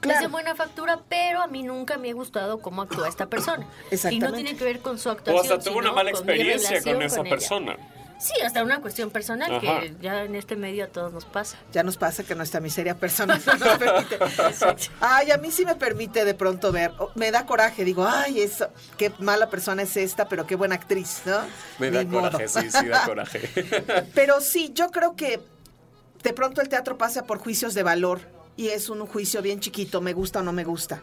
Claro. Es de buena factura, pero a mí nunca me ha gustado cómo actúa esta persona. Y no tiene que ver con su O actuación. hasta tuvo una mala experiencia con esa persona. Sí, hasta una cuestión personal Ajá. que ya en este medio a todos nos pasa. Ya nos pasa que nuestra miseria personal no nos permite. Ay, a mí sí me permite de pronto ver, me da coraje, digo, ay, eso, qué mala persona es esta, pero qué buena actriz, ¿no? Me da Ni modo. coraje, sí, sí da coraje. Pero sí, yo creo que de pronto el teatro pasa por juicios de valor y es un juicio bien chiquito, me gusta o no me gusta.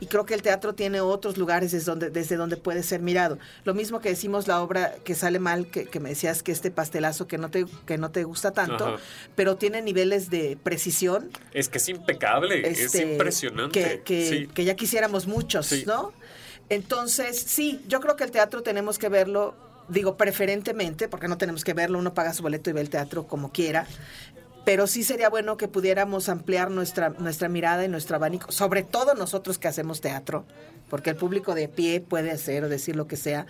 Y creo que el teatro tiene otros lugares desde donde, desde donde puede ser mirado. Lo mismo que decimos la obra que sale mal, que, que me decías que este pastelazo que no te, que no te gusta tanto, Ajá. pero tiene niveles de precisión Es que es impecable, es este, impresionante. Que, que- sí. que ya quisiéramos muchos, ¿no? Entonces, sí, yo creo que el teatro tenemos que verlo, digo, preferentemente, porque no tenemos que verlo, uno paga su boleto y ve el teatro como quiera. Pero sí sería bueno que pudiéramos ampliar nuestra, nuestra mirada y nuestro abanico, sobre todo nosotros que hacemos teatro, porque el público de pie puede hacer o decir lo que sea.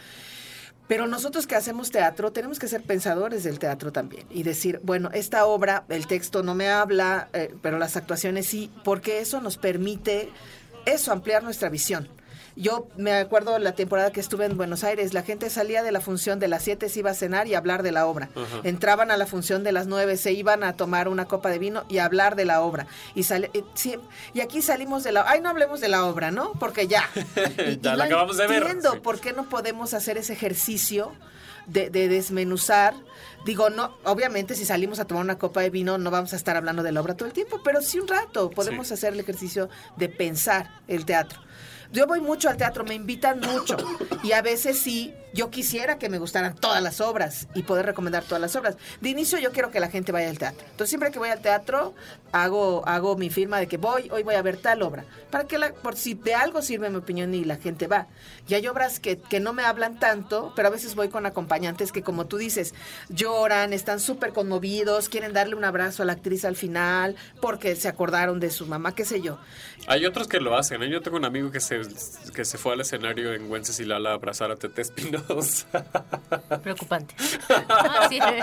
Pero nosotros que hacemos teatro tenemos que ser pensadores del teatro también y decir, bueno, esta obra, el texto no me habla, eh, pero las actuaciones sí, porque eso nos permite eso, ampliar nuestra visión. Yo me acuerdo la temporada que estuve en Buenos Aires, la gente salía de la función de las 7, se iba a cenar y a hablar de la obra. Entraban a la función de las 9, se iban a tomar una copa de vino y a hablar de la obra. Y, sale, eh, sí, y aquí salimos de la... Ay, no hablemos de la obra, ¿no? Porque ya. ya la no acabamos de ver. entiendo Sí. por qué no podemos hacer ese ejercicio de, de desmenuzar. Digo, no, obviamente si salimos a tomar una copa de vino no vamos a estar hablando de la obra todo el tiempo, pero sí un rato podemos hacer el ejercicio de pensar el teatro. Yo voy mucho al teatro, me invitan mucho y a veces sí, yo quisiera que me gustaran todas las obras y poder recomendar todas las obras. De inicio yo quiero que la gente vaya al teatro. Entonces siempre que voy al teatro hago, hago mi firma de que voy, hoy voy a ver tal obra. Para que la, por si de algo sirve mi opinión y la gente va. Y hay obras que, que no me hablan tanto, pero a veces voy con acompañantes que como tú dices, lloran, están súper conmovidos, quieren darle un abrazo a la actriz al final porque se acordaron de su mamá, qué sé yo. Hay otros que lo hacen. ¿eh? Yo tengo un amigo que se que se fue al escenario en Wencesilala a abrazar a Tete Espinosa. Preocupante.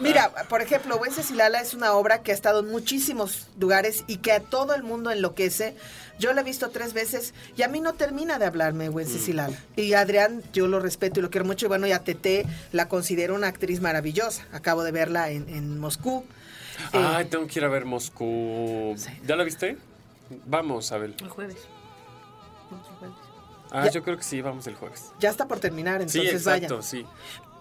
Mira, por ejemplo, Wencesilala es una obra que ha estado en muchísimos lugares y que a todo el mundo enloquece. Yo la he visto tres veces y a mí no termina de hablarme Wencesilala. Y Adrián, yo lo respeto y lo quiero mucho. Y bueno, y a Tete la considero una actriz maravillosa. Acabo de verla en, en Moscú. Eh, Ay, tengo que ir a ver Moscú. ¿Ya la viste? Vamos, Abel. El jueves. Vamos el jueves. Ah, Ya- yo creo que sí, vamos el jueves. ya está por terminar, Sí, entonces exacto, vayan. sí.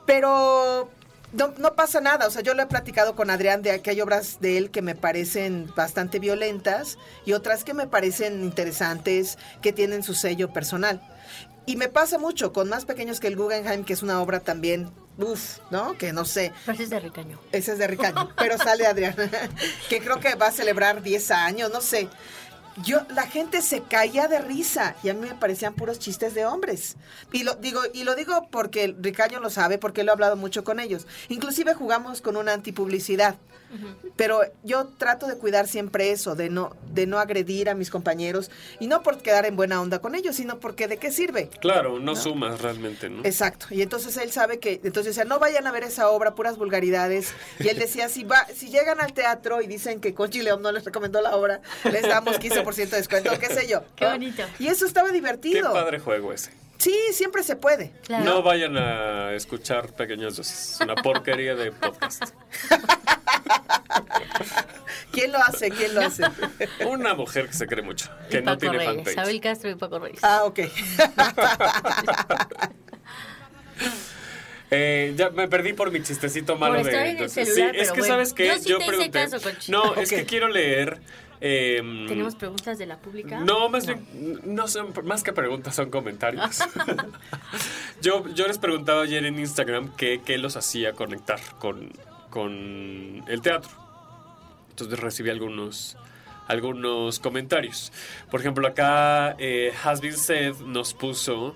Pero no, no pasa nada, o sea, yo lo he platicado con Adrián de que hay obras de él que me parecen bastante violentas y otras que me parecen interesantes, que tienen su sello personal. Y me pasa mucho con más pequeños que el Guggenheim, que es una obra también, uff, ¿no? Que no sé, Pero ese es de Ricaño. ese es de Ricaño, pero sale Adrián, que creo que va a celebrar 10 años, no sé. Yo, la gente se caía de risa y a mí me parecían puros chistes de hombres. Y lo digo, y lo digo porque Ricaño lo sabe, porque lo he hablado mucho con ellos. Inclusive jugamos con una antipublicidad. Pero yo trato de cuidar siempre eso, de no, de no agredir a mis compañeros, y no por quedar en buena onda con ellos, sino porque de qué sirve. Claro, no, sumas realmente, ¿no? Exacto. Y entonces él sabe que, entonces decía, no vayan a ver esa obra, puras vulgaridades. Y él decía, si va, si llegan al teatro y dicen que Conchi León no les recomendó la obra, les damos 15% de descuento, qué sé yo. Qué bonito. Y eso estaba Qué divertido. padre juego ese. Sí, siempre se puede. Claro. No vayan a escuchar pequeñas dosis. Una porquería de podcast. ¿Quién lo hace? ¿Quién lo hace? Una mujer que se cree mucho, que Y no Paco tiene Reyes. fanpage. Abel Castro y Paco Reyes. Ah, ok. Eh, ya me perdí por mi chistecito malo Por de. estar en el de- celular, sí, es que bueno. sabes que Yo sí te hice pregunté. caso, Conchi. no, es que quiero leer. eh, ¿Tenemos preguntas de la pública? No, más bien, no son más que preguntas, son comentarios. yo, yo les preguntaba ayer en Instagram qué, qué los hacía conectar con, con el teatro. Entonces recibí algunos, algunos comentarios. Por ejemplo, acá eh, Has Been Said nos puso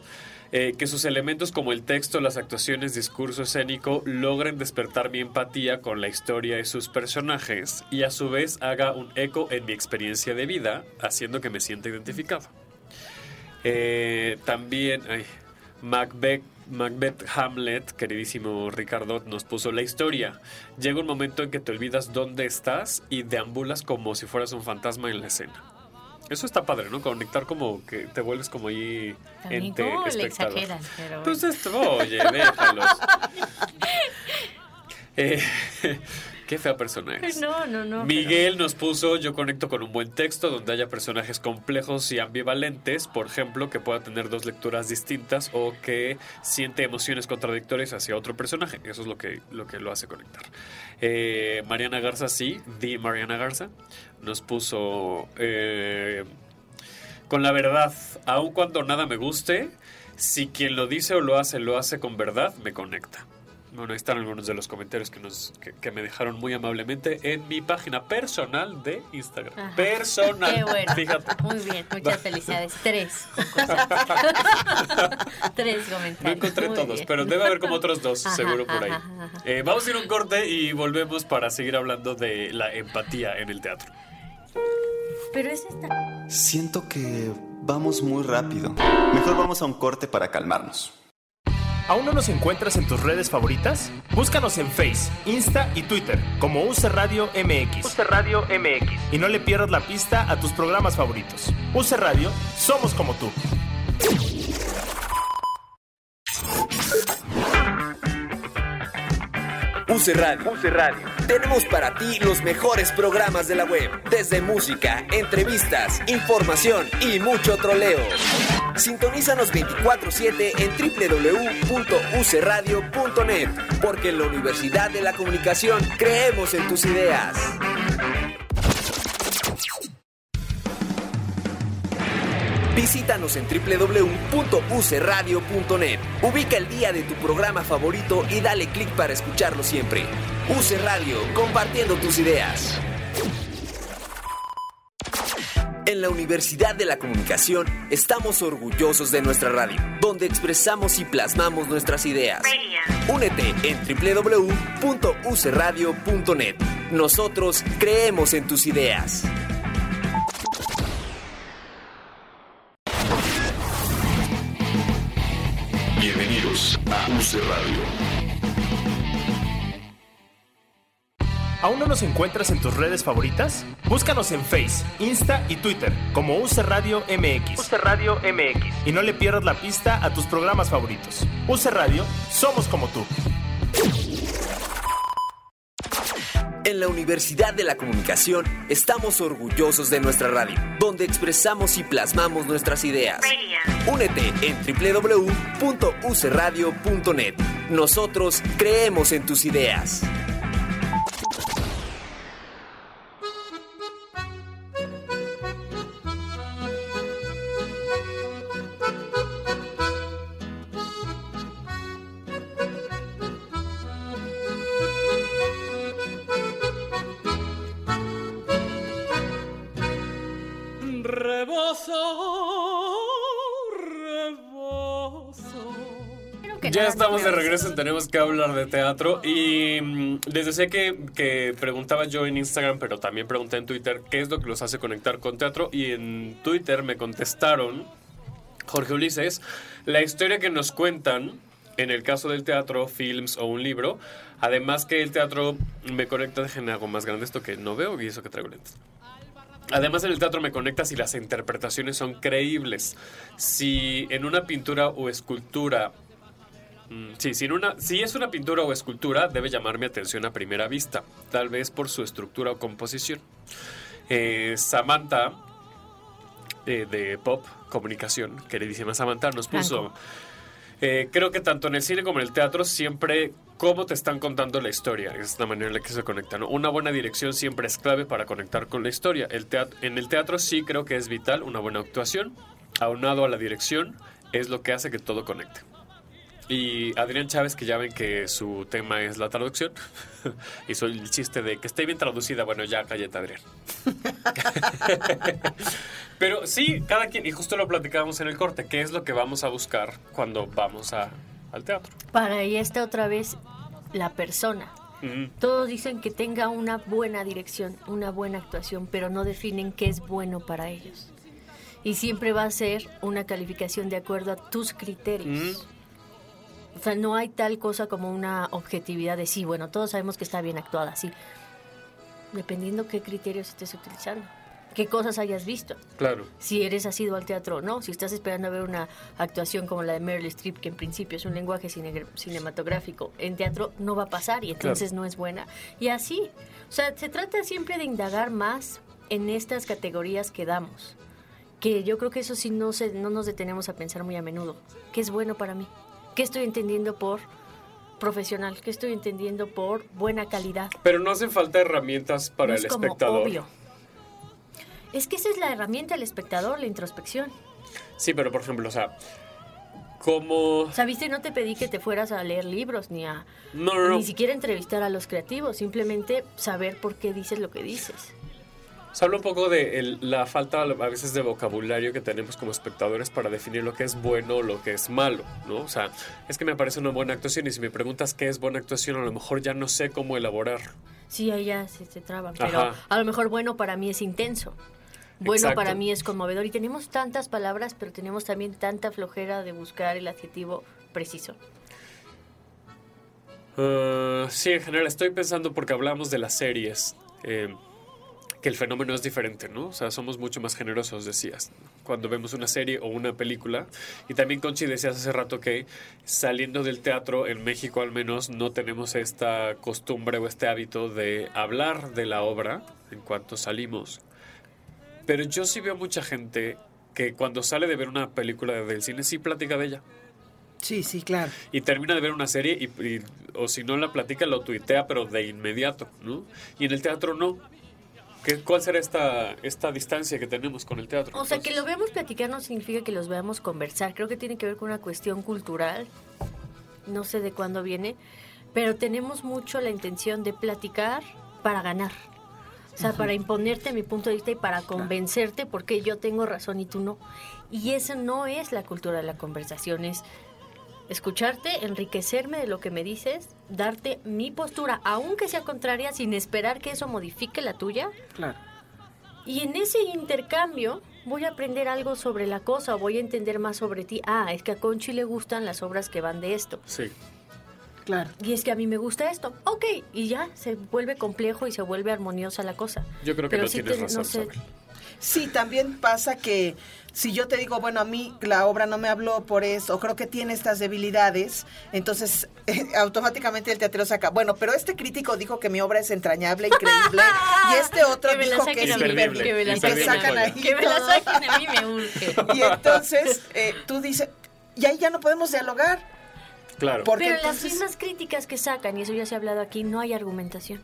eh, que sus elementos como el texto, las actuaciones, discurso escénico logren despertar mi empatía con la historia de sus personajes y a su vez haga un eco en mi experiencia de vida, haciendo que me sienta identificado. Eh, también, ay, Macbeth, Macbeth Hamlet, queridísimo Ricardo, nos puso la historia. Llega un momento en que te olvidas dónde estás y deambulas como si fueras un fantasma en la escena. Eso está padre, ¿no? Conectar como que te vuelves como ahí También ente le pero Pues esto, oye, déjalos. Eh, qué fea persona eres. No, no, no. Miguel nos puso, yo conecto con un buen texto donde haya personajes complejos y ambivalentes, por ejemplo, que pueda tener dos lecturas distintas o que siente emociones contradictorias hacia otro personaje. Eso es lo que lo, que lo hace conectar. Eh, Mariana Garza, sí, di Mariana Garza, nos puso eh, con la verdad, aun cuando nada me guste, si quien lo dice o lo hace lo hace con verdad, me conecta. Bueno, ahí están algunos de los comentarios que, nos, que, que me dejaron muy amablemente en mi página personal de Instagram. Ajá. Personal. Qué bueno. Fíjate. Muy bien, muchas felicidades. Tres. Tres comentarios. No encontré Muy todos, bien. pero debe haber como otros dos, Ajá, seguro por ahí. ajá, ajá. Eh, vamos a ir a un corte y volvemos para seguir hablando de la empatía en el teatro. Pero es esta. Siento que vamos muy rápido. Mejor vamos a un corte para calmarnos. ¿Aún no nos encuentras en tus redes favoritas? Búscanos en Face, Insta y Twitter como UC Radio MX. UC Radio MX. Y no le pierdas la pista a tus programas favoritos. UC Radio, somos como tú. UC Radio. Radio. Tenemos para ti los mejores programas de la web, desde música, entrevistas, información y mucho troleo. Sintonízanos 24/7 en www.ucradio.net, porque en la Universidad de la Comunicación creemos en tus ideas. Visítanos en www.ucradio.net. Ubica el día de tu programa favorito y dale clic para escucharlo siempre. UC Radio, compartiendo tus ideas. En la Universidad de la Comunicación estamos orgullosos de nuestra radio, donde expresamos y plasmamos nuestras ideas. Únete en www.ucradio.net. Nosotros creemos en tus ideas. Bienvenidos a UC Radio. ¿Aún no nos encuentras en tus redes favoritas? Búscanos en Face, Insta y Twitter como UC Radio MX. UC Radio MX. Y no le pierdas la pista a tus programas favoritos. UC Radio, somos como tú. En la Universidad de la Comunicación estamos orgullosos de nuestra radio, donde expresamos y plasmamos nuestras ideas. Únete en www.ucradio.net. Nosotros creemos en tus ideas. Ya estamos de regreso en Tenemos que hablar de teatro y mm, les decía que, que preguntaba yo en Instagram, pero también pregunté en Twitter qué es lo que los hace conectar con teatro y en Twitter me contestaron, Jorge Ulises, la historia que nos cuentan en el caso del teatro, films o un libro, además que el teatro me conecta, déjenme algo más grande esto que no veo y eso que traigo lentes. Además en el teatro me conecta si las interpretaciones son creíbles. Si en una pintura o escultura Sí, si, en una, si es una pintura o escultura, debe llamar mi atención a primera vista, tal vez por su estructura o composición. Eh, Samantha, eh, de Pop Comunicación, queridísima Samantha, nos puso... eh, creo que tanto en el cine como en el teatro siempre cómo te están contando la historia es la manera en la que se conecta. ¿no? Una buena dirección siempre es clave para conectar con la historia. El teat- en el teatro sí creo que es vital una buena actuación, aunado a la dirección, es lo que hace que todo conecte. Y Adrián Chávez, que ya ven que su tema es la traducción, hizo el chiste de que esté bien traducida. Bueno, ya cállate, Adrián. Pero sí, cada quien, y justo lo platicábamos en el corte, ¿qué es lo que vamos a buscar cuando vamos a, al teatro? Para ahí está otra vez la persona. Mm, Todos dicen que tenga una buena dirección, una buena actuación, pero no definen qué es bueno para ellos. Y siempre va a ser una calificación de acuerdo a tus criterios. O sea, no hay tal cosa como una objetividad de sí, bueno, todos sabemos que está bien actuada, sí. Dependiendo qué criterios estés utilizando, qué cosas hayas visto. Claro. Si eres asiduo al teatro o no, si estás esperando a ver una actuación como la de Meryl Streep, que en principio es un lenguaje cine- cinematográfico, en teatro no va a pasar y entonces no es buena. Y así, o sea, se trata siempre de indagar más en estas categorías que damos, que yo creo que eso sí no, se, no nos detenemos a pensar muy a menudo. ¿Qué es bueno para mí? ¿Qué estoy entendiendo por profesional? ¿Qué estoy entendiendo por buena calidad? Pero no hacen falta herramientas para No el es como espectador. obvio. Es que esa es la herramienta del espectador, la introspección. Sí, pero por ejemplo, o sea, como... Viste, no te pedí que te fueras a leer libros ni a No, no, no. ni siquiera entrevistar a los creativos, simplemente saber por qué dices lo que dices. Se habla un poco de el- la falta a veces de vocabulario que tenemos como espectadores para definir lo que es bueno o lo que es malo, ¿no? O sea, es que me parece una buena actuación y si me preguntas qué es buena actuación, a lo mejor ya no sé cómo elaborar. Sí, ahí ya se, se traban, pero Ajá. a lo mejor bueno para mí es intenso. Bueno Exacto. para mí es conmovedor y tenemos tantas palabras, pero tenemos también tanta flojera de buscar el adjetivo preciso. Ah, sí, en general estoy pensando porque hablamos de las series, eh, que el fenómeno es diferente, ¿no? O sea, somos mucho más generosos, decías, cuando vemos una serie o una película. Y también, Conchi, decías hace rato que saliendo del teatro, en México al menos, no tenemos esta costumbre o este hábito de hablar de la obra en cuanto salimos. Pero yo sí veo mucha gente que cuando sale de ver una película del cine sí platica de ella. Sí, sí, claro. Y termina de ver una serie y, y- o si no la platica, lo tuitea, pero de inmediato, ¿no? Y en el teatro no. ¿Qué, ¿Cuál será esta, esta distancia que tenemos con el teatro? O sea, que lo veamos platicar no significa que los veamos conversar. Creo que tiene que ver con una cuestión cultural. No sé de cuándo viene, pero tenemos mucho la intención de platicar para ganar. O sea, para imponerte mi punto de vista y para convencerte porque yo tengo razón y tú no. Y eso no es la cultura de la conversación, es escucharte, enriquecerme de lo que me dices, darte mi postura, aunque sea contraria, sin esperar que eso modifique la tuya. Claro. Y en ese intercambio voy a aprender algo sobre la cosa, voy a entender más sobre ti. Ah, es que a Conchi le gustan las obras que van de esto. Sí. Claro. Y es que a mí me gusta esto. Ok, y ya se vuelve complejo y se vuelve armoniosa la cosa. Yo creo que Pero no sí tienes te- razón, no sé. Sí, también pasa que si yo te digo, bueno, a mí la obra no me habló por eso, o creo que tiene estas debilidades, entonces eh, automáticamente el teatro saca, bueno, pero este crítico dijo que mi obra es entrañable, increíble, y este otro Que dijo que es Imperdible, que me saquen sacan a ahí. Que me la saquen a mí me urge. Y entonces eh, tú dices, y ahí ya no podemos dialogar. Claro. Porque Pero entonces- las mismas críticas que sacan, y eso ya se ha hablado aquí, no hay argumentación.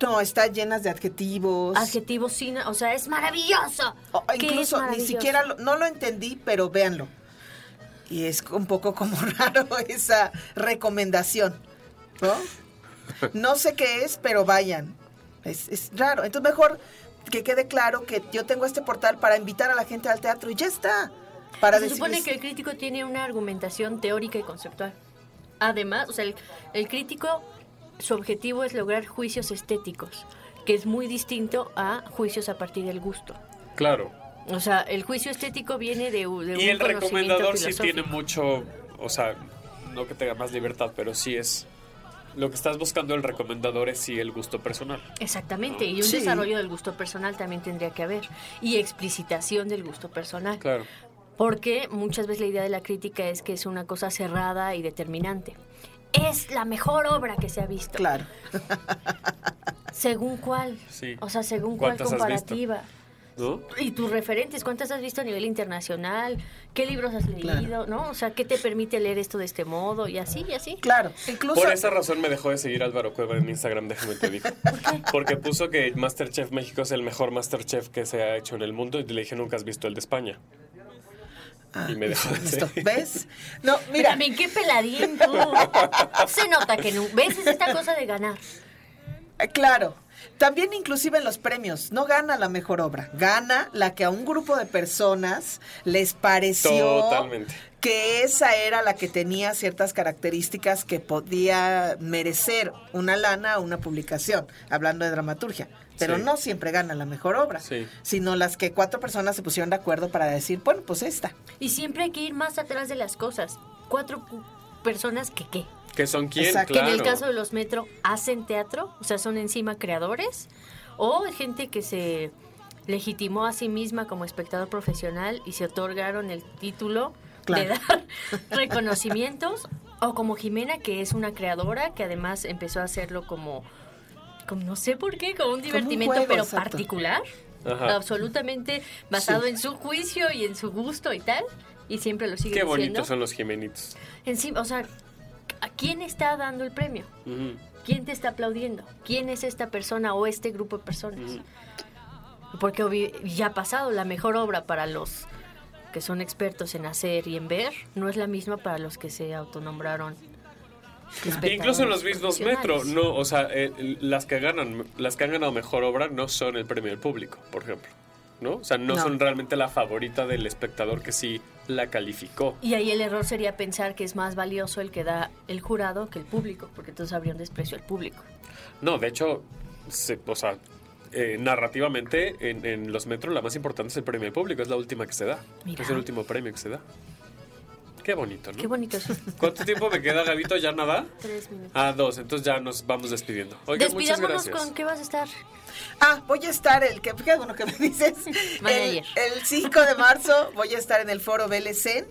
No, está llenas de adjetivos. Adjetivos sin, o sea, es maravilloso. O- ¿Qué es incluso ni siquiera lo- no lo entendí, pero véanlo. Y es un poco como raro esa recomendación, ¿no? No sé qué es, pero vayan. Es, es raro. Entonces mejor que quede claro que yo tengo este portal para invitar a la gente al teatro y ya está. Para se supone que el crítico tiene una argumentación teórica y conceptual. Además, o sea, el, el crítico, su objetivo es lograr juicios estéticos, que es muy distinto a juicios a partir del gusto. Claro. O sea, el juicio estético viene de, un Y el recomendador sí tiene mucho, o sea, no que tenga más libertad, pero sí es... Lo que estás buscando el recomendador es sí el gusto personal. Exactamente, y un Sí. desarrollo del gusto personal también tendría que haber. Y explicitación del gusto personal. Claro. Porque muchas veces la idea de la crítica es que es una cosa cerrada y determinante. Es la mejor obra que se ha visto. Claro. ¿Según cuál? Sí. O sea, según cuál ¿Cuántas has visto? comparativa. ¿No? Y tus referentes, ¿cuántas has visto a nivel internacional? ¿Qué libros has leído? ¿No? O sea, ¿qué te permite leer esto de este modo? Y así, y así. Claro. Incluso Por esa razón me dejó de seguir Álvaro Cueva en Instagram, déjame te digo. Porque puso que Masterchef México es el mejor Masterchef que se ha hecho en el mundo y le dije, nunca has visto el de España. Y me dejó seguir. ¿Ves? No, Pero mira, también qué peladín tú. Se nota que no. ¿Ves? Es esta cosa de ganar. Claro. También inclusive en los premios, no gana la mejor obra, gana la que a un grupo de personas les pareció Totalmente. que esa era la que tenía ciertas características que podía merecer una lana o una publicación, hablando de dramaturgia. Pero Sí. no siempre gana la mejor obra, Sí. sino las que cuatro personas se pusieron de acuerdo para decir, bueno, pues esta. Y siempre hay que ir más atrás de las cosas. Cuatro personas que qué. ¿Que son quién? Exacto. Que en el caso de los metro hacen teatro, o sea, son encima creadores, o gente que se legitimó a sí misma como espectador profesional y se otorgaron el título Claro. de dar reconocimientos, o como Jimena, que es una creadora, que además empezó a hacerlo como, como no sé por qué, como un divertimento, juego, pero exacto. particular, Ajá. absolutamente basado en su juicio y en su gusto y tal, y siempre lo sigue Qué diciendo. bonitos son los Jimenitos. Encima, o sea, ¿a quién está dando el premio? ¿Quién te está aplaudiendo? ¿Quién es esta persona o este grupo de personas? Porque ya ha pasado, la mejor obra para los que son expertos en hacer y en ver no es la misma para los que se autonombraron. Incluso en los mismos metro, no, o sea, eh, las que ganan, las que han ganado mejor obra no son el premio del público, por ejemplo, ¿no? O sea, no, No. son realmente la favorita del espectador que sí la calificó. Y ahí el error sería pensar que es más valioso el que da el jurado que el público, porque entonces habría un desprecio al público. No, de hecho, se- o sea, eh, narrativamente en, en los metros la más importante es el premio del público, es la última que se da, Mira. es el último premio que se da. Qué bonito, ¿no? Qué bonito. ¿Cuánto tiempo me queda, Gabito? ¿Ya nada? Tres minutos. Ah, dos, entonces ya nos vamos despidiendo. Oigan, muchas gracias. con qué vas a estar. Ah, voy a estar el que qué bueno que me dices. El, el 5 de marzo voy a estar en el foro BLC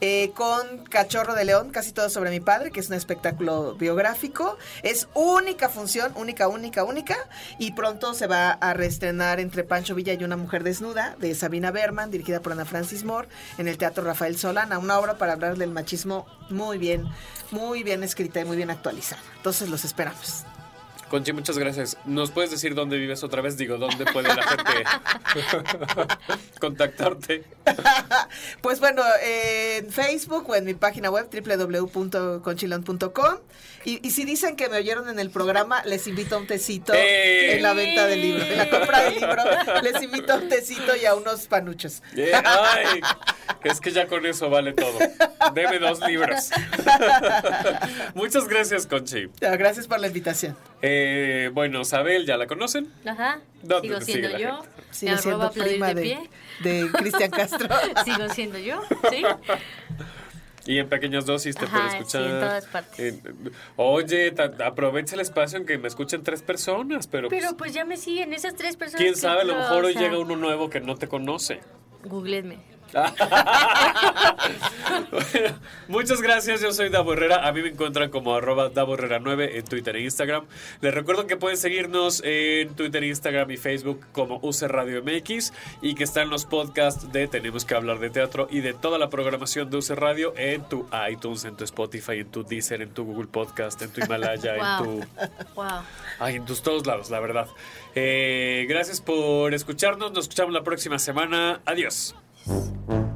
eh, con Cachorro de León, casi todo sobre mi padre, que es un espectáculo biográfico. Es única función, única, única, única. Y pronto se va a reestrenar entre Pancho Villa y una mujer desnuda de Sabina Berman, dirigida por Ana Francis Moore, en el Teatro Rafael Solana. Una obra para hablar del machismo muy bien, muy bien escrita y muy bien actualizada. Entonces los esperamos. Conchi, muchas gracias. ¿Nos puedes decir dónde vives otra vez? Digo, ¿dónde puede la gente contactarte? Pues bueno, eh, en Facebook o en mi página web www.conchilon.com y, y si dicen que me oyeron en el programa, les invito a un tecito ¡Eh! en la venta del libro, en la compra del libro, les invito a un tecito y a unos panuchos. Ay, es que ya con eso vale todo. Deme dos libros. muchas gracias, Conchi. Gracias por la invitación. Eh, bueno, Sabel, ¿ya la conocen? Ajá. ¿Dónde Sigo te siendo yo. Me siendo prima de de, pie. de Cristian Castro. Sigo siendo yo, ¿sí? Y en pequeñas dosis te Ajá, puede sí, escuchar. en todas partes. Eh, oye, ta- aprovecha el espacio en que me escuchen tres personas, pero, pues, Pero pues ya me siguen esas tres personas. quién sabe, a lo mejor hoy sea, llega uno nuevo que no te conoce. Googleenme. Bueno, muchas gracias, yo soy Davo Herrera. A mí me encuentran como arroba Davo Herrera 9 en Twitter e Instagram. Les recuerdo que pueden seguirnos en Twitter, Instagram y Facebook como UC Radio MX y que están los podcasts de Tenemos que hablar de teatro y de toda la programación de UC Radio en tu iTunes, en tu Spotify, en tu Deezer, en tu Google Podcast, en tu Himalaya, en tu... Wow. Ay, en tus todos lados, la verdad. Eh, gracias por escucharnos. Nos escuchamos la próxima semana. Adiós. eyes.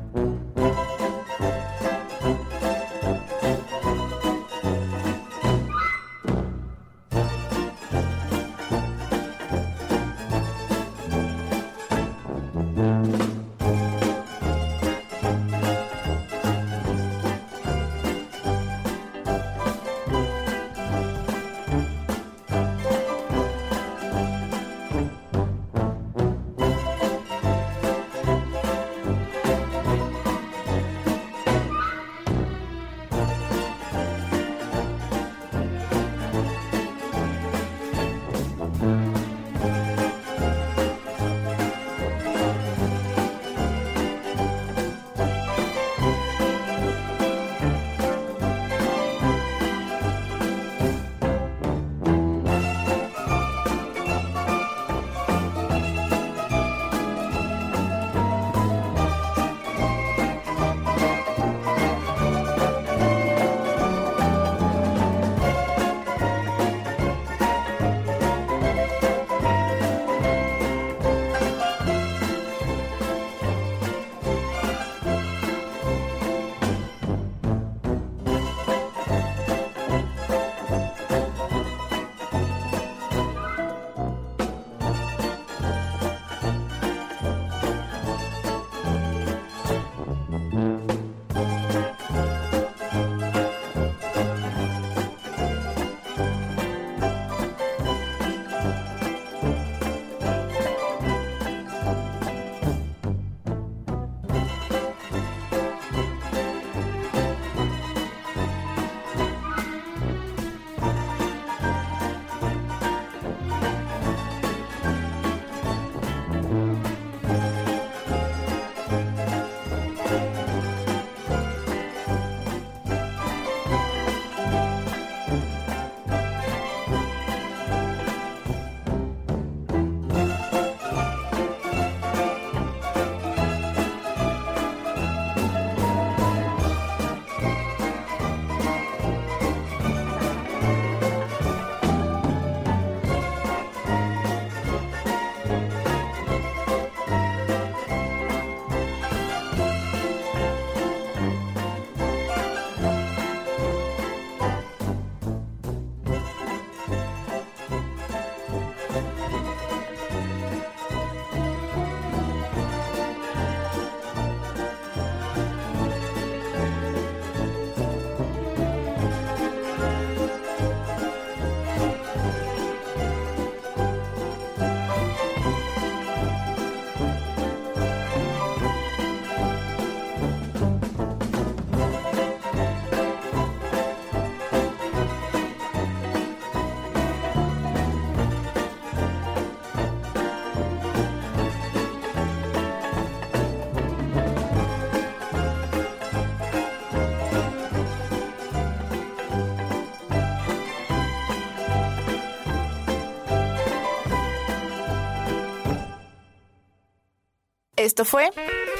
Esto fue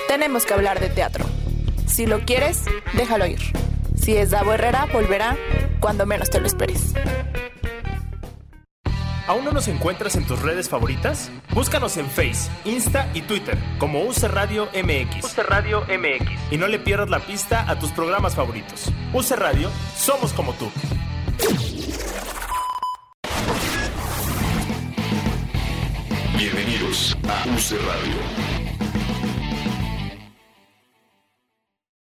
Tenemos que hablar de teatro. Si lo quieres, déjalo ir. Si es Davo Herrera, volverá cuando menos te lo esperes. ¿Aún no nos encuentras en tus redes favoritas? Búscanos en Face, Insta y Twitter como UC Radio MX. UC Radio MX. Y no le pierdas la pista a tus programas favoritos. UC Radio, somos como tú. Bienvenidos a UC Radio.